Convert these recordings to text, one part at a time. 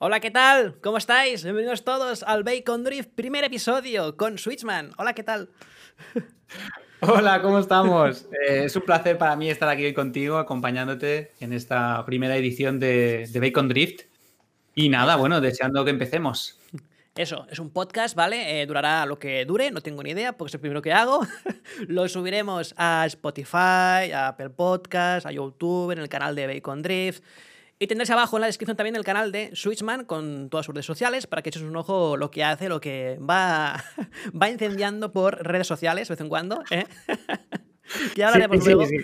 Hola, ¿qué tal? ¿Cómo estáis? Bienvenidos todos al Bacon Drift, primer episodio con Switchman. Hola, ¿qué tal? Hola, ¿cómo estamos? Eh, es un placer para mí estar aquí hoy contigo, acompañándote en esta primera edición de, de Bacon Drift. Y nada, bueno, deseando que empecemos. Eso, es un podcast, ¿vale? Eh, durará lo que dure, no tengo ni idea, porque es el primero que hago. lo subiremos a Spotify, a Apple Podcast, a YouTube, en el canal de Bacon Drift. Y tendréis abajo en la descripción también el canal de Switchman con todas sus redes sociales para que echéis un ojo lo que hace, lo que va, va incendiando por redes sociales de vez en cuando. ¿eh? ya hablaremos sí, luego. Sí,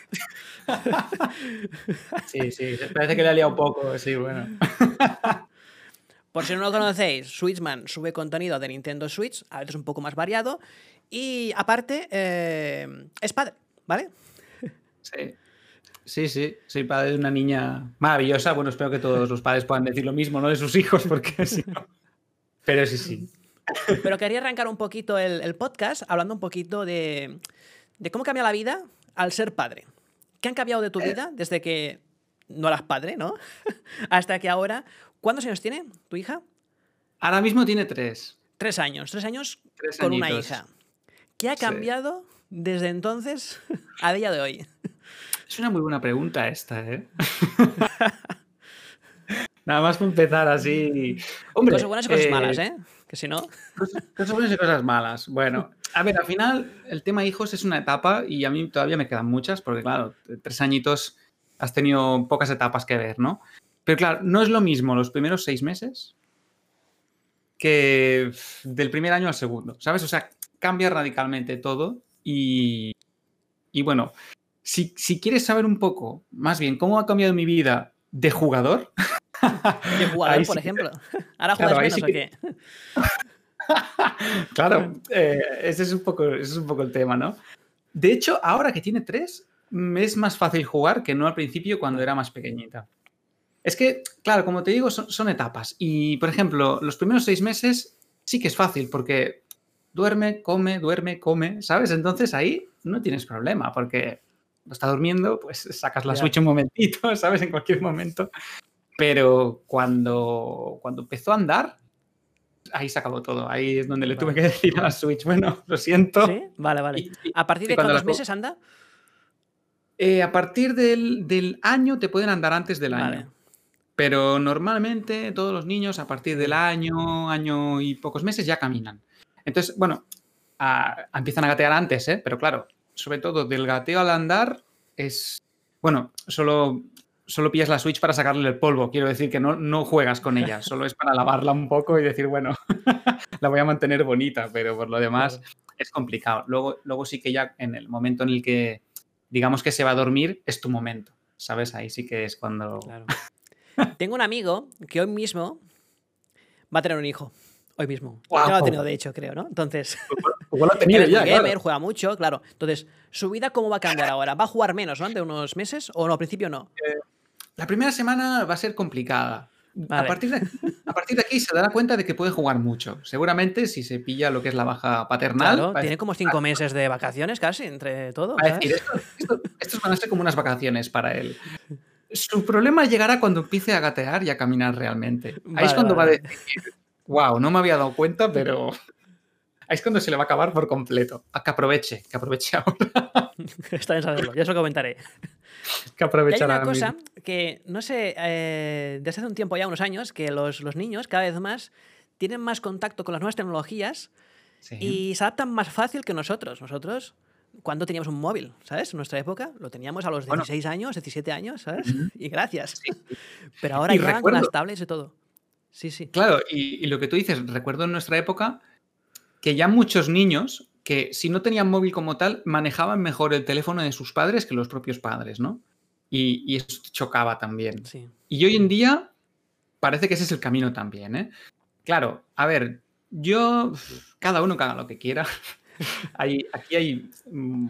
sí. sí, sí, parece que le ha liado un poco, sí, bueno. Por si no lo conocéis, Switchman sube contenido de Nintendo Switch, a veces un poco más variado, y aparte eh, es padre, ¿vale? Sí. Sí, sí, soy padre de una niña maravillosa. Bueno, espero que todos los padres puedan decir lo mismo, ¿no? De sus hijos, porque si no. Pero sí, sí. Pero quería arrancar un poquito el, el podcast hablando un poquito de, de, cómo cambia la vida al ser padre. ¿Qué han cambiado de tu vida desde que no eras padre, ¿no? Hasta que ahora. ¿Cuántos años tiene tu hija? Ahora mismo tiene tres. Tres años. Tres años tres con añitos. una hija. ¿Qué ha cambiado sí. desde entonces a día de hoy? Es una muy buena pregunta esta, ¿eh? Nada más para empezar así. Hombre, cosas buenas y cosas eh, malas, ¿eh? Que si no. Cosas, cosas, buenas y cosas malas. Bueno, a ver, al final el tema hijos es una etapa y a mí todavía me quedan muchas, porque claro, tres añitos has tenido pocas etapas que ver, ¿no? Pero claro, no es lo mismo los primeros seis meses que del primer año al segundo, ¿sabes? O sea, cambia radicalmente todo y, y bueno, si, si, quieres saber un poco, más bien, cómo ha cambiado mi vida de jugador. De jugador, por sí ejemplo. Ahora juegas claro, menos sí o qué. claro, eh, ese, es un poco, ese es un poco el tema, ¿no? De hecho, ahora que tiene tres, me es más fácil jugar que no al principio cuando era más pequeñita. Es que, claro, como te digo, son, son etapas. Y, por ejemplo, los primeros seis meses sí que es fácil porque duerme, come, duerme, come, ¿sabes? Entonces ahí no tienes problema porque está durmiendo, pues sacas la. Switch un momentito, ¿sabes? En cualquier momento. Pero cuando, cuando empezó a andar, ahí se acabó todo. Ahí es donde le vale. tuve que decir a la Switch, bueno, lo siento. ¿Sí? Vale, vale. Y, y, ¿A partir de cuántos meses anda? Eh, a partir del, del, año te pueden andar antes del vale. año. Pero normalmente todos los niños a partir del año, año y pocos meses ya caminan. Entonces, bueno, a, a empiezan a gatear antes, ¿eh? Pero claro, sobre todo del gateo al andar, es. Bueno, solo, solo pillas la Switch para sacarle el polvo. Quiero decir que no, no juegas con ella, solo es para lavarla un poco y decir, bueno, la voy a mantener bonita, pero por lo demás es complicado. Luego, luego sí que ya en el momento en el que digamos que se va a dormir, es tu momento. ¿Sabes? Ahí sí que es cuando. Claro. Tengo un amigo que hoy mismo va a tener un hijo. Hoy mismo. Wow. Ya lo ha tenido, de hecho, creo, ¿no? Entonces. Igual lo ha tenido ya, gamer, claro. juega mucho, claro. Entonces, ¿su vida cómo va a cambiar ahora? ¿Va a jugar menos, ¿no? De unos meses? ¿O no? Al principio no. Eh, la primera semana va a ser complicada. Vale. A, partir de aquí, a partir de aquí se dará cuenta de que puede jugar mucho. Seguramente si se pilla lo que es la baja paternal. Claro, tiene como cinco meses de vacaciones casi, entre todo. A decir, esto, esto, estos van a ser como unas vacaciones para él. Su problema llegará cuando empiece a gatear y a caminar realmente. Ahí vale, es cuando vale. va a decir, wow, no me había dado cuenta, pero es cuando se le va a acabar por completo. A que aproveche, que aproveche ahora. Está bien saberlo, ya eso comentaré. Que aprovechará. Hay una cosa que, no sé, eh, desde hace un tiempo ya, unos años, que los, los, niños cada vez más tienen más contacto con las nuevas tecnologías sí. y se adaptan más fácil que nosotros. Nosotros, cuando teníamos un móvil, ¿sabes? En nuestra época lo teníamos a los 16 bueno. años, 17 años, ¿sabes? Uh -huh. Y gracias. Sí. Pero ahora y ya recuerdo. con las tablets y todo. Sí, sí. Claro, y, y, lo que tú dices, recuerdo en nuestra época que ya muchos niños que si no tenían móvil como tal, manejaban mejor el teléfono de sus padres que los propios padres, ¿no? Y, y eso chocaba también. Sí. Y hoy en día parece que ese es el camino también, ¿eh? Claro, a ver, yo, cada uno haga lo que quiera. hay, aquí hay, mm,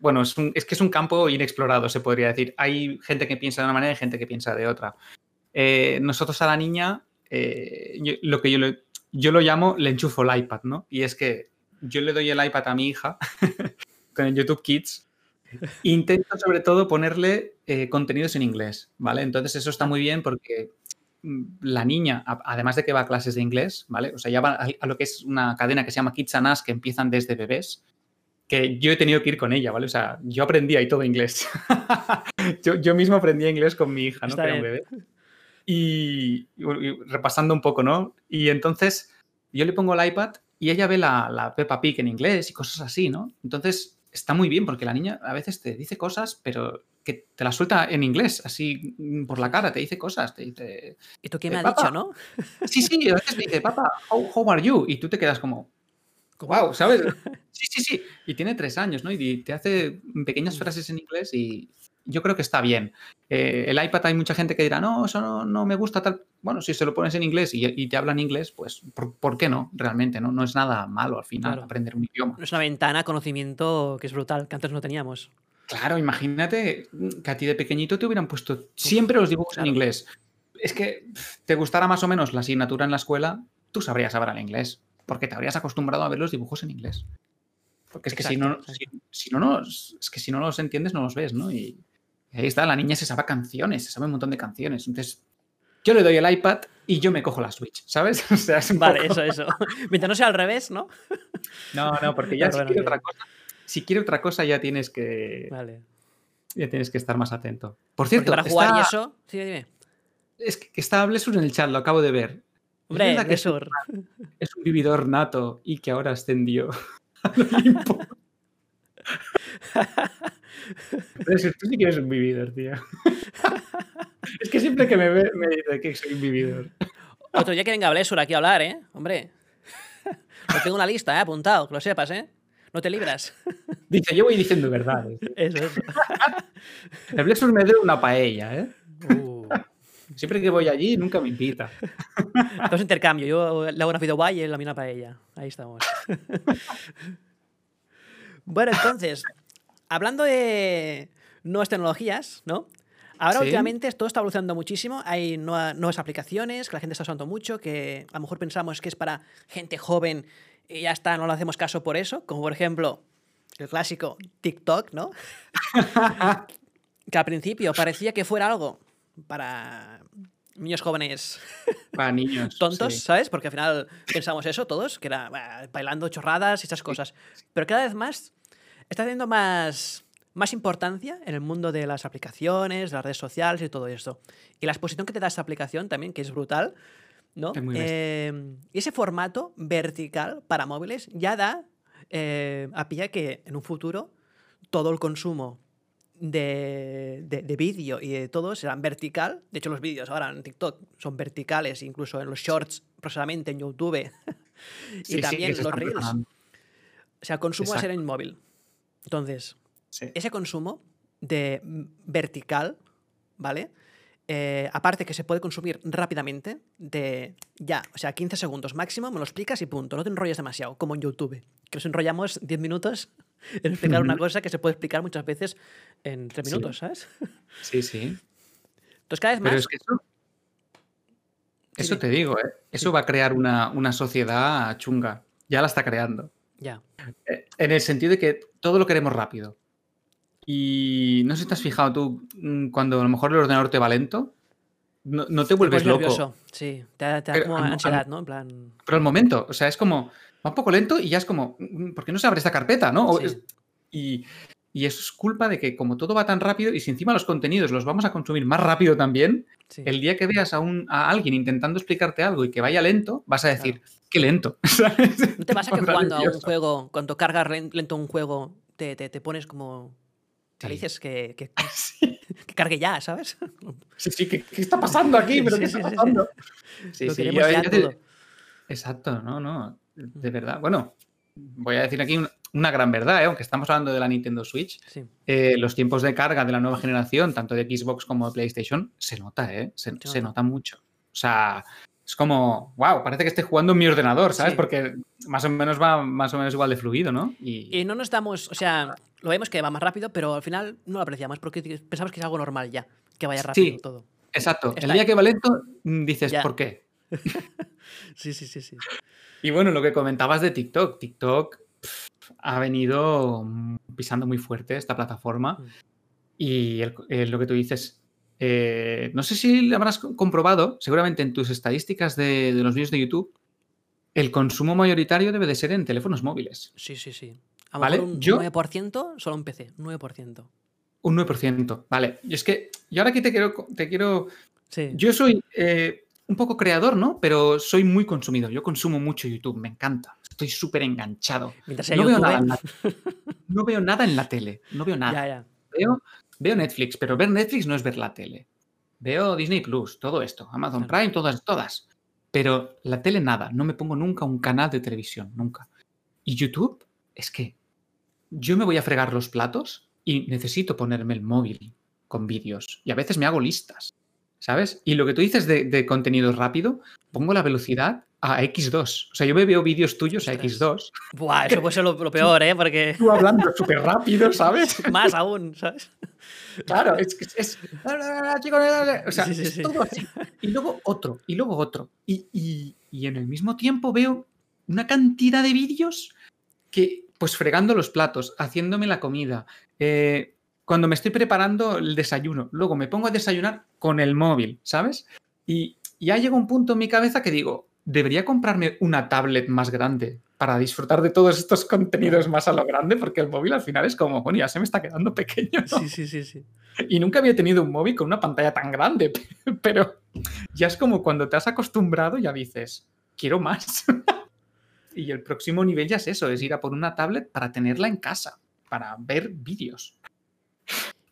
bueno, es, un, es, que es un campo inexplorado, se podría decir. Hay gente que piensa de una manera y gente que piensa de otra. Eh, nosotros a la niña, eh, yo, lo que yo, le, yo lo llamo, le enchufo el iPad, ¿no? Y es que yo le doy el iPad a mi hija con el YouTube Kids. Intento sobre todo ponerle eh, contenidos en inglés, ¿vale? Entonces eso está muy bien porque mm, la niña, además de que va a clases de inglés, ¿vale? O sea, ya va a, lo que es una cadena que se llama Kids and Us, que empiezan desde bebés, que yo he tenido que ir con ella, ¿vale? O sea, yo aprendí ahí todo inglés. yo, mismo aprendí inglés con mi hija, ¿no? que era un bebé. Y, repasando un poco, ¿no? Y entonces yo le pongo el iPad y ella ve la, la Peppa Pig en inglés y cosas así, ¿no? Entonces está muy bien porque la niña a veces te dice cosas, pero que te la suelta en inglés, así mm, por la cara, te dice cosas, te dice... ¿Y tú qué me ha dicho, no? Sí, sí, a veces te dice, papá, how, are you? Y tú te quedas como, wow, ¿sabes? Sí, sí, sí. Y tiene tres años, ¿no? Y te hace pequeñas mm. frases en inglés y yo creo que está bien. Eh, el iPad hay mucha gente que dirá, no, eso no, me gusta tal. Bueno, si se lo pones en inglés y, te hablan inglés, pues ¿por, qué no? Realmente, ¿no? No es nada malo al final aprender un idioma. Es una ventana a conocimiento que es brutal, que antes no teníamos. Claro, imagínate que a ti de pequeñito te hubieran puesto siempre los dibujos en inglés. Es que te gustara más o menos la asignatura en la escuela, tú sabrías hablar inglés, porque te habrías acostumbrado a ver los dibujos en inglés. Porque es que si no, si, no es que si no los entiendes, no los ves, ¿no? Y, ahí está, la niña se sabe canciones, se sabe un montón de canciones. Entonces, yo le doy el iPad y yo me cojo la Switch, ¿sabes? O sea, vale, eso, eso. Mientras no sea al revés, ¿no? No, no, porque ya si quiere otra cosa, si quiere otra cosa ya tienes que. Vale. Ya tienes que estar más atento. Por cierto. para jugar y eso. Sí, dime. Es que está Blessur en el chat, lo acabo de ver. Hombre, es, un, es un vividor nato y que ahora ascendió Blessur, tú sí que eres un vividor, tío. es que siempre que me ve me dice que soy un vividor. Otro día que venga Blessur aquí a hablar, ¿eh? Hombre. Tengo una lista, ¿eh? Apuntado, que lo sepas, ¿eh? No te libras. Dice, yo voy diciendo verdades. Eso, eso. El Blexus me dé una paella, ¿eh? Uh. Siempre que voy allí, nunca me invita. Entonces intercambio. Yo le hago una videoguay y él a mí una paella. Ahí estamos. bueno, entonces, hablando de nuevas tecnologías, ¿no? Ahora últimamente todo está evolucionando muchísimo, hay nuevas aplicaciones que la gente está usando mucho, que a lo mejor pensamos que es para gente joven y ya está, no le hacemos caso por eso, como por ejemplo el clásico TikTok, ¿no? que al principio parecía que fuera algo para niños jóvenes para niños tontos, ¿sabes? Porque al final pensamos eso todos, que era bailando chorradas y esas cosas. Pero cada vez más está teniendo más, más importancia en el mundo de las aplicaciones, las redes sociales y todo esto. Y la exposición que te da esta aplicación también, que es brutal, ¿no? Em, y ese formato vertical para móviles ya da eh, a pilla que en un futuro todo el consumo de, de, vídeo y de todo será vertical. De hecho, los vídeos ahora en TikTok son verticales, incluso en los shorts, próximamente en YouTube. y también los reels. O sea, el consumo va a ser en móvil. Entonces, ese consumo de vertical, ¿vale? Eh, aparte que se puede consumir rápidamente, de ya, o sea, 15 segundos máximo, me lo explicas y punto. No te enrolles demasiado, como en YouTube, que nos enrollamos 10 minutos en explicar una cosa que se puede explicar muchas veces en 3 minutos, ¿sabes? Sí, sí. Entonces, cada vez más. Pero es que eso, eso te digo, ¿eh? Eso va a crear una, una sociedad chunga. Ya la está creando. Ya. Eh, en el sentido de que todo lo queremos rápido. Y no sé si te has fijado tú, mm, cuando a lo mejor el ordenador te va lento, no, te vuelves loco. Sí, te, da como ansiedad, ¿no? En plan... Pero al momento, o sea, es como, va un poco lento y ya es como, mm, ¿por qué no se abre esta carpeta, no? y, eso es culpa de que como todo va tan rápido y si encima los contenidos los vamos a consumir más rápido también, el día que veas a, un, a alguien intentando explicarte algo y que vaya lento, vas a decir, qué lento. ¿No te pasa que cuando a un juego, cuando cargas lento un juego, te, te pones como dices que, que, que, cargue ya, ¿sabes? Sí, sí, ¿qué, está pasando aquí? ¿Pero qué está pasando? Sí, sí, Exacto, no, no, de verdad. Bueno, voy a decir aquí una, gran verdad, ¿eh? aunque estamos hablando de la Nintendo Switch, eh, los tiempos de carga de la nueva generación, tanto de Xbox como de PlayStation, se nota, ¿eh? Se, se nota mucho. O sea, es como, wow, parece que esté jugando en mi ordenador, ¿sabes? Porque más o menos va más o menos igual de fluido, ¿no? Y... no nos damos, o sea, lo vemos que va más rápido, pero al final no lo apreciamos porque pensamos que es algo normal ya, que vaya rápido sí, todo. Exacto. el día que va lento, mm, dices, ¿por qué? sí, sí, sí, sí. Y bueno, lo que comentabas de TikTok, TikTok ha venido pisando muy fuerte esta plataforma mm. y lo que tú dices, eh, no sé si lo habrás comprobado, seguramente en tus estadísticas de, de los vídeos de YouTube, el consumo mayoritario debe de ser en teléfonos móviles. Sí, sí, sí. A Vale, un yo- 9% solo en PC, 9%. Un 9%. Vale. Y es que yo ahora aquí te quiero, te quiero Sí. Yo soy eh, un poco creador, ¿no? Pero soy muy consumidor. Yo consumo mucho YouTube, me encanta. Estoy súper enganchado. Mientras No veo, nada en la, no veo nada en la tele. No veo nada. ya, ya. Veo, veo Netflix, pero ver Netflix no es ver la tele. Veo Disney Plus, todo esto. Amazon. Prime, todas, todas. Pero la tele nada. No me pongo nunca un canal de televisión, nunca. Y YouTube, es que yo me voy a fregar los platos y necesito ponerme el móvil con vídeos. Y a veces me hago listas, ¿sabes? Y lo que tú dices de, de contenido rápido, pongo la velocidad a X2. O sea, yo me veo vídeos tuyos a Ostras. X2. Buah, eso puede ser lo, lo peor, ¿eh? Porque Tú hablando súper rápido, ¿sabes? más aún, ¿sabes? Claro, es que es. O sea, Sí, sí, es sí. todo así. Y luego otro, y luego otro. Y, y- y en el mismo tiempo veo una cantidad de vídeos que, pues fregando los platos, haciéndome la comida, eh, cuando me estoy preparando el desayuno, luego me pongo a desayunar con el móvil, ¿sabes? Y ya llega un punto en mi cabeza que digo, debería comprarme una tablet más grande para disfrutar de todos estos contenidos más a lo grande, porque el móvil al final es como, bueno, ya se me está quedando pequeño. ¿no? Sí, sí, sí, sí. Y nunca había tenido un móvil con una pantalla tan grande, pero ya es como cuando te has acostumbrado, ya dices, quiero más. y el próximo nivel ya es eso, es ir a por una tablet para tenerla en casa, para ver vídeos.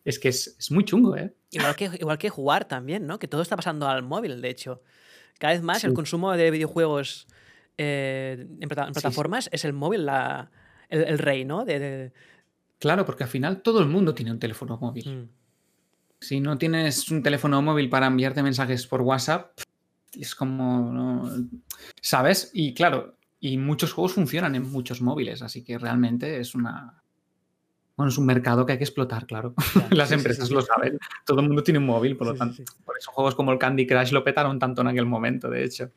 Es que es, es muy chungo, ¿eh? Igual que, igual que jugar también, ¿no? Que todo está pasando al móvil, de hecho. Cada vez más el consumo de videojuegos eh, en, plata- en Sí, sí. plataformas es el móvil la, el, el rey, ¿no? De, de- Claro, porque al final todo el mundo tiene un teléfono móvil. Mm. Si no tienes un teléfono móvil para enviarte mensajes por WhatsApp, es como, no- ¿sabes? Y claro, y muchos juegos funcionan en muchos móviles, así que realmente es una... Bueno, es un mercado que hay que explotar, claro. Las sí, empresas sí. lo saben. Todo el mundo tiene un móvil, por lo tanto. Por eso juegos como el Candy Crush lo petaron tanto en aquel momento, de hecho.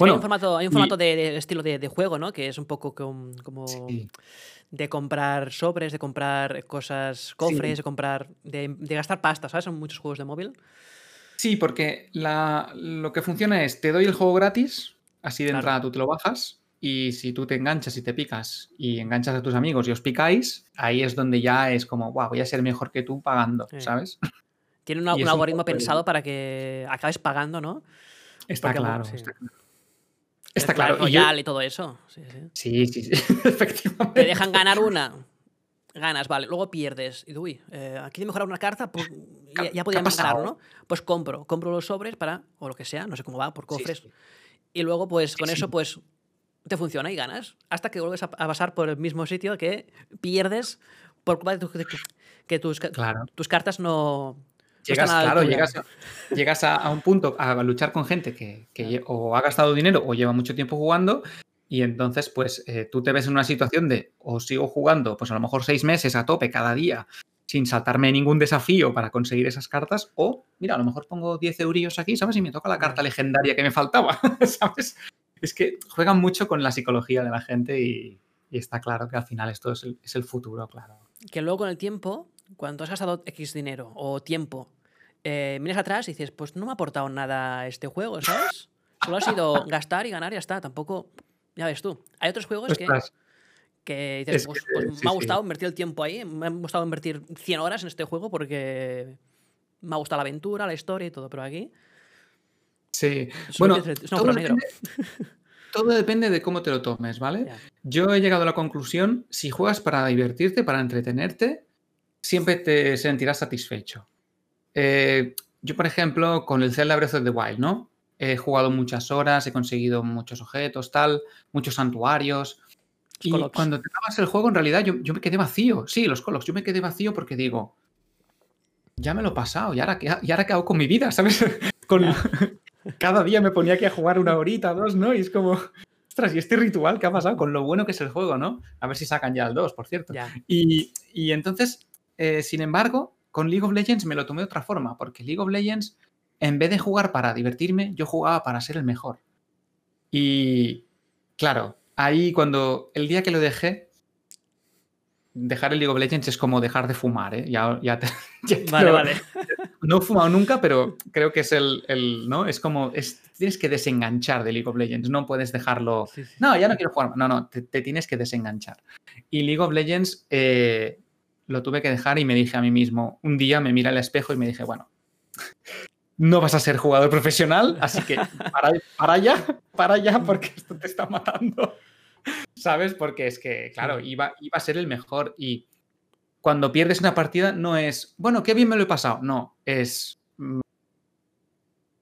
Hay un formato, hay un y- formato de, de estilo de, de juego, ¿no? Que es un poco com- como de comprar sobres, de comprar cosas, cofres, de comprar, de, de gastar pasta, ¿sabes? En muchos juegos de móvil. Sí, porque la- lo que funciona es, te doy el juego gratis, así de Claro. entrada tú te lo bajas, y si tú te enganchas y te picas y enganchas a tus amigos y os picáis, ahí es donde ya es como, wow, voy a ser mejor que tú pagando, Sí. ¿sabes? Tiene un, algoritmo pensado para que acabes pagando, ¿no? Está Porque, claro, sí. está claro. Está y yo- y todo eso. Sí, sí. Sí, efectivamente. Te dejan ganar una. Ganas, vale. Luego pierdes. Y uy, eh, aquí de mejorar una carta, pues ya, ya ¿Qué ha podíamos ganar? ¿no? Pues compro. Compro los sobres para, o lo que sea, no sé cómo va, por cofres. Y luego, pues con eso, pues te funciona y ganas. Hasta que vuelves a, a pasar por el mismo sitio que pierdes por culpa de, tu- que- tus, Claro. tus cartas no. Llegas, claro, llegas, a, llegas a, a un punto a luchar con gente que, que o ha gastado dinero o lleva mucho tiempo jugando y entonces pues eh, tú te ves en una situación de o sigo jugando pues a lo mejor seis meses a tope cada día sin saltarme ningún desafío para conseguir esas cartas o mira, a lo mejor pongo 10 eurillos aquí, ¿sabes? Y me toca la carta legendaria que me faltaba, ¿sabes? Es que juegan mucho con la psicología de la gente y, y está claro que al final esto es el, es el futuro, claro. Que luego con el tiempo, cuando has gastado X dinero o tiempo, eh, miras atrás y dices, pues no me ha aportado nada este juego, ¿sabes? Solo ha sido gastar y ganar y ya está. Tampoco, ya ves tú. Hay otros juegos que, Ostras, que dices, es pues, que, pues sí, me ha sí. gustado invertir el tiempo ahí, me ha gustado invertir 100 horas en este juego porque me ha gustado la aventura, la historia y todo, pero aquí sí. Bueno, es todo depende- todo depende de cómo te lo tomes, ¿vale? Yo he llegado a la conclusión, si juegas para divertirte, para entretenerte, siempre te sentirás satisfecho. Eh, yo, por ejemplo, con el Zelda Breath of the Wild, ¿no? He jugado muchas horas, he conseguido muchos objetos, tal, muchos santuarios. Y Colocs. cuando te acabas el juego, en realidad yo, yo me quedé vacío. Sí, los colos, yo me quedé vacío porque digo, ya me lo he pasado, ¿y ahora qué, y ahora qué hago con mi vida? ¿Sabes? Con, cada día me ponía aquí a jugar una horita, dos, ¿no? Y es como, ostras, ¿y este ritual qué ha pasado? Con lo bueno que es el juego, ¿no? A ver si sacan ya el 2, por cierto. Ya. Y, y entonces, eh, sin embargo, con League of Legends me lo tomé de otra forma, porque League of Legends, en vez de jugar para divertirme, yo jugaba para ser el mejor. Y claro, ahí cuando el día que lo dejé, dejar el League of Legends es como dejar de fumar, ¿eh? Ya, ya te- ya te Vale, lo- vale. no he fumado nunca, pero creo que es el, el ¿no? Es como, es, tienes que desenganchar de League of Legends, no puedes dejarlo, Sí, sí. no, ya no quiero jugar, no, no, te, te tienes que desenganchar. Y League of Legends eh, lo tuve que dejar y me dije a mí mismo, un día me miré al espejo y me dije, bueno, no vas a ser jugador profesional, así que para, para allá, para allá, porque esto te está matando. ¿Sabes? Porque es que, claro, iba, iba a ser el mejor y cuando pierdes una partida no es, bueno, qué bien me lo he pasado. No, es. mm,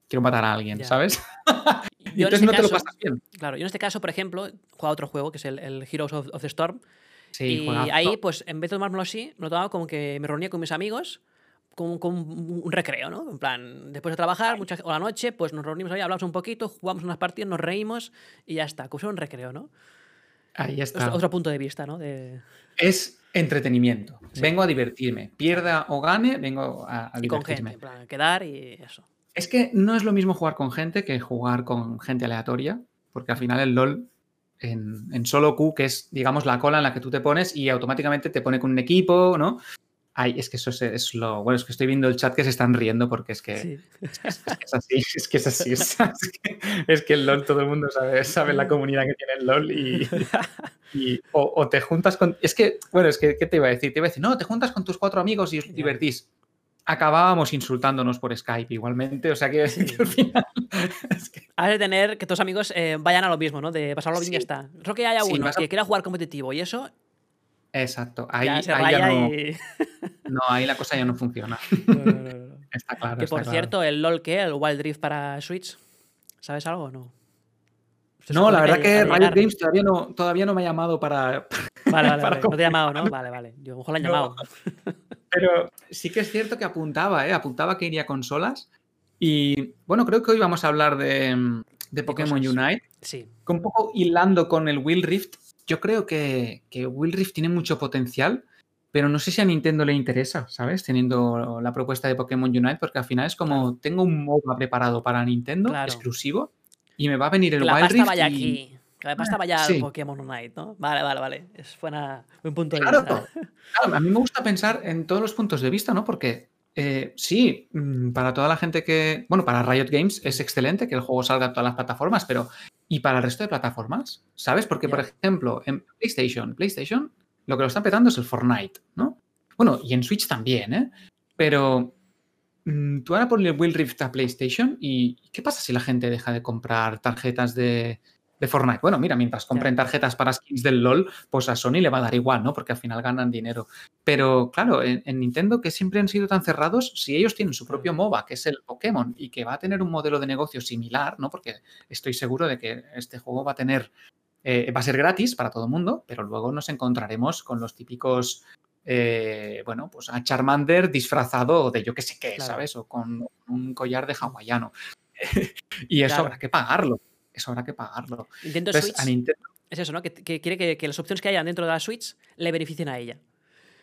Quiero matar a alguien, Ya. ¿sabes? Y entonces este no te lo pasas bien. Claro, yo en este caso, por ejemplo, jugaba otro juego que es el, el Heroes of, of the Storm. Sí, y juegazo. ahí, pues, en vez de tomármelo así, me lo tomaba como que me reunía con mis amigos, como, como un recreo, ¿no? En plan, después de trabajar, mucha, o la noche, pues nos reunimos ahí, hablamos un poquito, jugamos unas partidas, nos reímos y ya está, como un recreo, ¿no? Ahí está. Otro, otro punto de vista, ¿no? De, Es entretenimiento. Sí. Vengo a divertirme. Pierda o gane, vengo a, a y con divertirme. gente, en plan, quedar y eso. Es que no es lo mismo jugar con gente que jugar con gente aleatoria, porque al final el LOL en, en solo Q, que es, digamos, la cola en la que tú te pones y automáticamente te pone con un equipo, ¿no? Ay, es que eso es, es lo. Bueno, es que estoy viendo el chat que se están riendo porque es que, Sí. es, que es así, es que es así. Es, que, es que el LOL todo el mundo sabe, sabe la comunidad que tiene el LOL y, y- o, o te juntas con. Es que, bueno, es que, ¿qué te iba a decir? Te iba a decir, no, te juntas con tus cuatro amigos y os divertís. Acabábamos insultándonos por Skype igualmente, o sea que, Sí. que al final. es que- Has de tener que tus amigos eh, vayan a lo mismo, ¿no? De pasarlo bien y ya Sí. está. Creo que haya Sí, uno a- que quiera jugar competitivo y eso Exacto, ahí, ya se ahí raya ya no, y. no, ahí la cosa ya no funciona. No, no, no, no. Está claro. Que está por claro. cierto, el LOL que, el Wild Rift para Switch, ¿sabes algo o no? No, la verdad que ha de Riot. Games todavía no, todavía no me ha llamado para. Vale, vale, para vale. No te he llamado, ¿no? Vale, vale. Yo, a lo mejor lo han No. llamado. Pero sí que es cierto que apuntaba, ¿eh? Apuntaba que iría a consolas. Y bueno, creo que hoy vamos a hablar de, de Pokémon. Unite. Sí. que un poco hilando con el Will Rift, yo creo que, que Will Rift tiene mucho potencial, pero no sé si a Nintendo le interesa, ¿sabes? Teniendo la propuesta de Pokémon Unite, porque al final es como tengo un MOBA preparado para Nintendo, Claro. exclusivo, y me va a venir el la Wild pasta Rift. vaya y- aquí. Que la pasta vaya Sí. al Pokémon Unite, ¿no? Vale, vale, vale. Es buena, buen punto de Claro, vista. claro, a mí me gusta pensar en todos los puntos de vista, ¿no? Porque eh, sí, mm, para toda la gente que. Bueno, para Riot Games es excelente que el juego salga en todas las plataformas, pero. ¿Y para el resto de plataformas? ¿Sabes? Porque, por ejemplo, en PlayStation, PlayStation, lo que lo están petando es el Fortnite, ¿no? Bueno, y en Switch también, ¿eh? Pero. mm, Tú ahora pones el Will Rift a PlayStation y ¿qué pasa si la gente deja de comprar tarjetas de, de Fortnite? Bueno, mira, mientras compren tarjetas para skins del LOL, pues a Sony le va a dar igual, ¿no? Porque al final ganan dinero. Pero claro, en, en Nintendo, que siempre han sido tan cerrados, si ellos tienen su propio MOBA, que es el Pokémon, y que va a tener un modelo de negocio similar, ¿no? Porque estoy seguro de que este juego va a tener, eh, va a ser gratis para todo el mundo, pero luego nos encontraremos con los típicos, eh, bueno, pues a Charmander disfrazado de yo que sé qué, Claro. ¿sabes? O con un collar de hawaiano. y eso Claro. habrá que pagarlo. Eso habrá que pagarlo. Nintendo Entonces, Switch a Nintendo. es eso, ¿no? Que, que quiere que, que las opciones que hayan dentro de la Switch le beneficien a ella.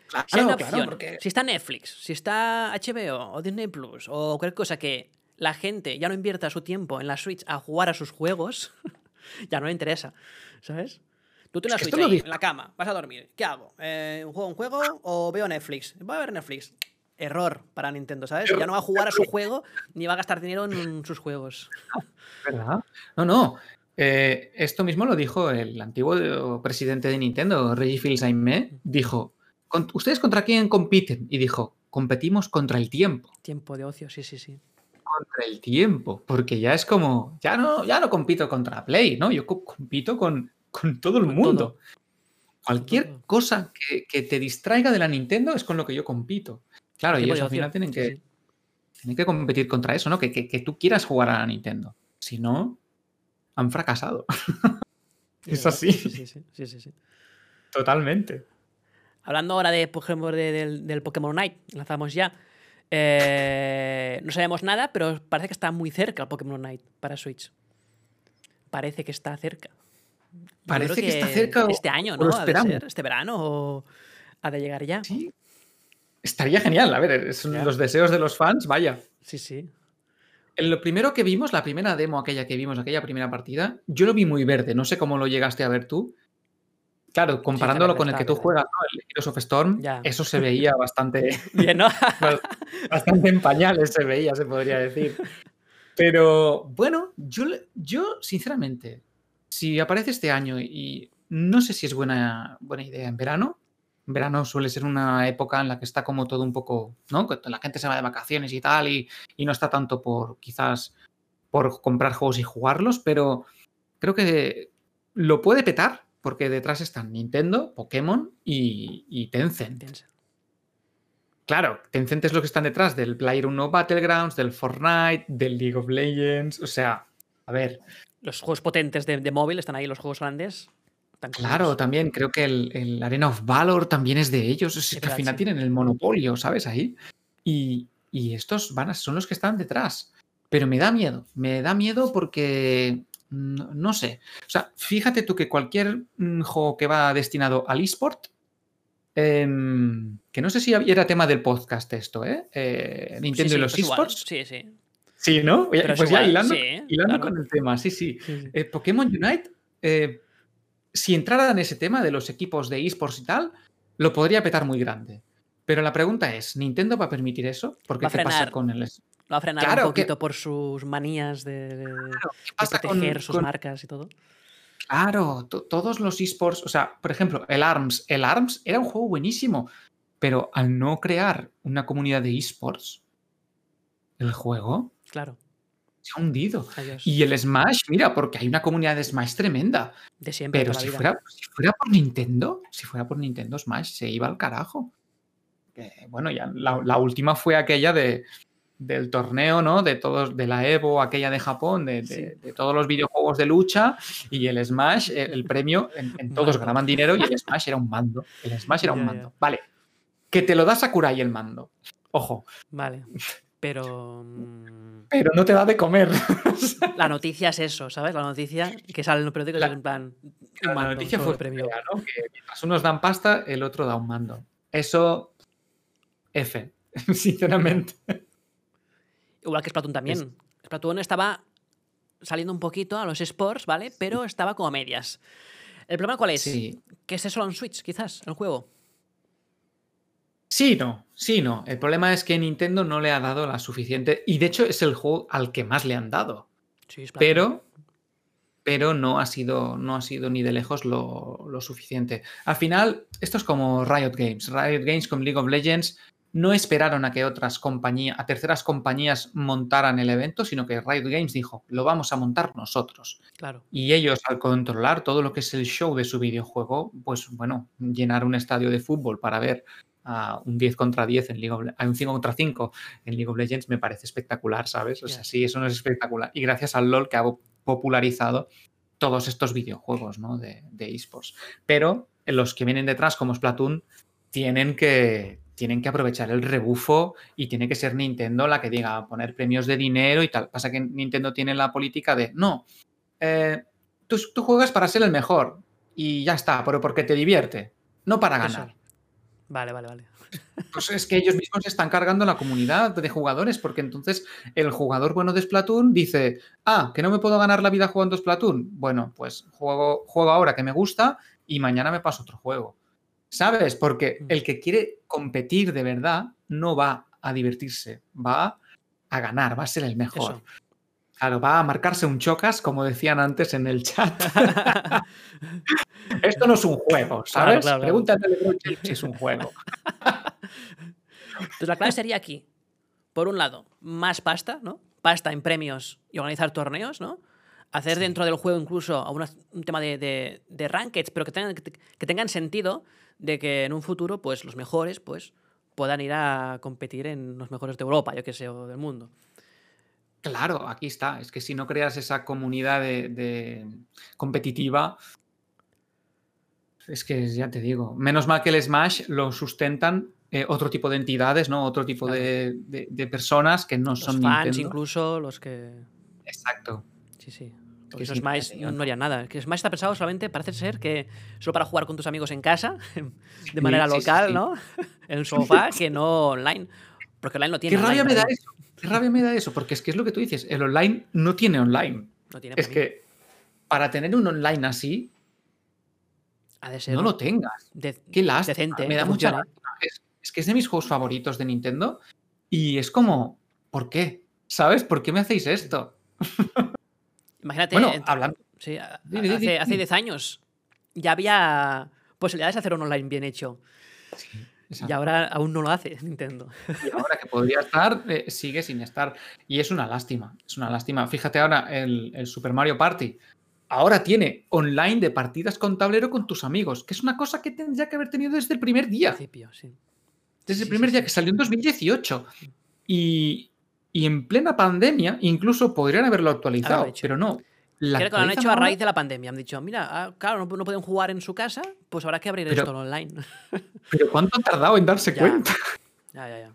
Claro, Si hay una claro, opción, porque- si está Netflix, si está HBO o Disney Plus o cualquier cosa que la gente ya no invierta su tiempo en la Switch a jugar a sus juegos, ya no le interesa, ¿sabes? Tú tienes la Switch ahí, en la cama, vas a dormir. ¿Qué hago? Eh, ¿Juego un juego o veo Netflix? Voy a ver Netflix. Error para Nintendo, ¿sabes? Ya no va a jugar a su juego ni va a gastar dinero en sus juegos. ¿Verdad? No, no. Eh, esto mismo lo dijo el antiguo presidente de Nintendo, Reggie Fils-Aimé. Dijo, "Con- ¿ustedes contra quién compiten? Y dijo, competimos contra el tiempo. Tiempo de ocio, sí, sí, sí. Contra el tiempo. Porque ya es como, ya no, ya no compito contra Play, ¿no? Yo co- compito con, con todo el Con mundo. todo. Cualquier todo. cosa que, que te distraiga de la Nintendo es con lo que yo compito. Claro, y eso al final tienen que, sí. tienen que competir contra eso, ¿no? Que, que- que tú quieras jugar a la Nintendo. Si no, han fracasado. Es así. Sí, sí, sí, sí, sí, sí. Totalmente. Hablando ahora de, por ejemplo, de- del, del Pokémon Night, lanzamos ya. Eh, no sabemos nada, pero parece que está muy cerca el Pokémon Night para Switch. Parece que está cerca. Parece que está cerca Este año, o ¿no? lo Ha de esperamos. ser, este verano o ha de llegar ya. Sí. Estaría genial. A ver, son los deseos de los fans, vaya. Sí, sí. En Lo primero que vimos, la primera demo aquella que vimos, aquella primera partida, yo lo vi muy verde. No sé cómo lo llegaste a ver tú. Claro, comparándolo con el que tú juegas, ¿no? el Heroes of Storm, eso se veía bastante. Bien, ¿no? bastante en pañales se veía, se podría decir. Pero bueno, yo, yo sinceramente, si aparece este año y no sé si es buena, buena idea en verano, verano suele ser una época en la que está como todo un poco, ¿no? La gente se va de vacaciones y tal, y, y no está tanto por quizás por comprar juegos y jugarlos, pero creo que lo puede petar porque detrás están Nintendo, Pokémon y, Tencent. Claro, Tencent es lo que están detrás del Player 1 Battlegrounds, del Fortnite, del League of Legends. O sea, a ver. Los juegos potentes de, móvil están ahí, los juegos grandes. Claro, también creo que el, Arena of Valor también es de ellos. Es que al final tienen el monopolio, ¿sabes? Ahí. Y, estos van son los que están detrás. Pero me da miedo. Me da miedo porque no, sé. O sea, fíjate tú que cualquier mm, juego que va destinado al eSport, em, que no sé si era tema del podcast esto, ¿eh? eh Nintendo y los eSports. Sí, sí. Sí, ¿no? pues ya hilando, con el tema, sí, sí. Eh, Pokémon Unite, eh, si entrara en ese tema de los equipos de eSports y tal, lo podría petar muy grande. Pero la pregunta es, ¿Nintendo va a permitir eso? Porque ¿qué pasa con el lo ha frenado un poquito por sus manías de, proteger sus marcas y todo. Claro, todos los esports, o sea, por ejemplo, el ARMS. El ARMS era un juego buenísimo, pero al no crear una comunidad de esports, el juego claro. Se ha hundido. Y el Smash, mira, porque hay una comunidad de Smash tremenda. De siempre. Pero si fuera, si fuera, por Nintendo, si fuera por Nintendo Smash, se iba al carajo. bueno, ya la última fue aquella de del torneo, ¿no? De todos, de la Evo, aquella de Japón, de, todos los videojuegos de lucha y el Smash, el, premio, en, todos ganaban dinero y el Smash era un mando. El Smash era un mando. Vale. Que te lo da Sakurai el mando. Ojo. Vale. Pero. Mm, Pero no te da de comer. la noticia es eso, ¿sabes? La noticia que sale en los periódicos es en plan. la noticia fue premio. ¿no? Que mientras unos dan pasta, el otro da un mando. Eso. F, sinceramente. Igual que Splatoon también. Splatoon estaba saliendo un poquito a los sports, ¿vale? Pero estaba como a medias. ¿El problema cuál es? Que es solo en Switch, quizás, el juego. Sí, no, sí, no. El problema es que Nintendo no le ha dado la suficiente. Y de hecho es el juego al que más le han dado. Sí, pero, pero no ha sido, no ha sido ni de lejos lo, lo, suficiente. Al final, esto es como Riot Games. Riot Games con League of Legends no esperaron a que otras compañías, a terceras compañías montaran el evento, sino que Riot Games dijo, lo vamos a montar nosotros. Claro. Y ellos, al controlar todo lo que es el show de su videojuego, pues bueno, llenar un estadio de fútbol para ver a un 10 contra 10 en League of a un 5 contra 5 en League of Legends me parece espectacular, ¿sabes? O sea, sí, eso no es espectacular. Y gracias al LOL que ha popularizado todos estos videojuegos ¿no? de, de esports. Pero los que vienen detrás, como Splatoon, tienen que, tienen que aprovechar el rebufo y tiene que ser Nintendo la que diga poner premios de dinero y tal. Pasa que Nintendo tiene la política de, no, eh, tú, juegas para ser el mejor y ya está, pero porque te divierte, no para ganar. Vale, vale, vale. Pues es que ellos mismos están cargando la comunidad de jugadores, porque entonces el jugador bueno de Splatoon dice, ah, que no me puedo ganar la vida jugando Splatoon. Bueno, pues juego, juego ahora que me gusta y mañana me paso otro juego. ¿Sabes? Porque mm. el que quiere competir de verdad no va a divertirse, va a ganar, va a ser el mejor. Claro, va a marcarse un chocas, como decían antes en el chat. Esto no es un juego, ¿sabes? Pregúntate si es un juego. Entonces la clave sería aquí. Por un lado, más pasta, ¿no? Pasta en premios y organizar torneos, ¿no? Hacer dentro del juego incluso un tema de, de, de rankeds, pero que tengan, que tengan sentido de que en un futuro, pues los mejores, pues puedan ir a competir en los mejores de Europa, yo que sé, o del mundo. Claro, aquí está. Es que si no creas esa comunidad de, competitiva, es que ya te digo, menos mal que el Smash lo sustentan eh, otro tipo de entidades, ¿no? Otro tipo de, personas que no los son fans, incluso los que. Exacto. Sí, sí. Porque eso Smash no, haría nada. Que Smash está pensado solamente, parece ser que solo para jugar con tus amigos en casa, de manera local, ¿no? en un sofá, que no online. Porque online no tiene. ¿Qué rabia me da eso? ¿Qué rabia me da eso? Porque es que es lo que tú dices, el online no tiene online. No tiene es que para tener un online así, Ha de ser no lo tengas. de- Qué lástima. decente, me da mucha lástima. Es, es que es de mis juegos favoritos. De Nintendo y es como, ¿por qué? ¿Sabes? ¿Por qué me hacéis esto? Imagínate, Bueno, en- hablando. sí, hace 10 años ya había posibilidades de hacer un online bien hecho. Sí, Y ahora aún no lo hace Nintendo. Y ahora que podría estar, eh, sigue sin estar. Y es una lástima, es una lástima. Fíjate ahora el, el Super Mario Party. Ahora tiene online de partidas con tablero con tus amigos, que es una cosa que tendría que haber tenido desde el primer día. sí. Desde Sí, el primer sí, día que salió en 2018. Y, y en plena pandemia, incluso podrían haberlo actualizado, pero no. La Creo que lo han hecho a raíz de la pandemia. Han dicho, mira, ah, claro, no, no pueden jugar en su casa, pues habrá que abrir Pero- esto online. Pero ¿cuánto han tardado en darse Ya. cuenta? ya, ya, ya.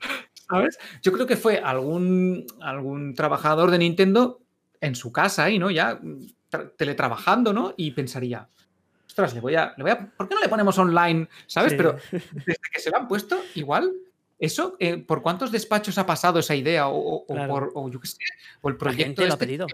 ¿Sabes? Yo creo que fue algún, algún trabajador de Nintendo en su casa ahí, ¿no? Ya mm, tra- teletrabajando, ¿no? Y pensaría, ostras, le voy a, le voy a. ¿Por qué no le ponemos online? ¿Sabes? Sí. Pero desde que se lo han puesto, igual. Eso, eh, ¿por cuántos despachos ha pasado esa idea? O, o- o Claro. por, o yo qué sé, o el La proyecto gente lo ha este pedido.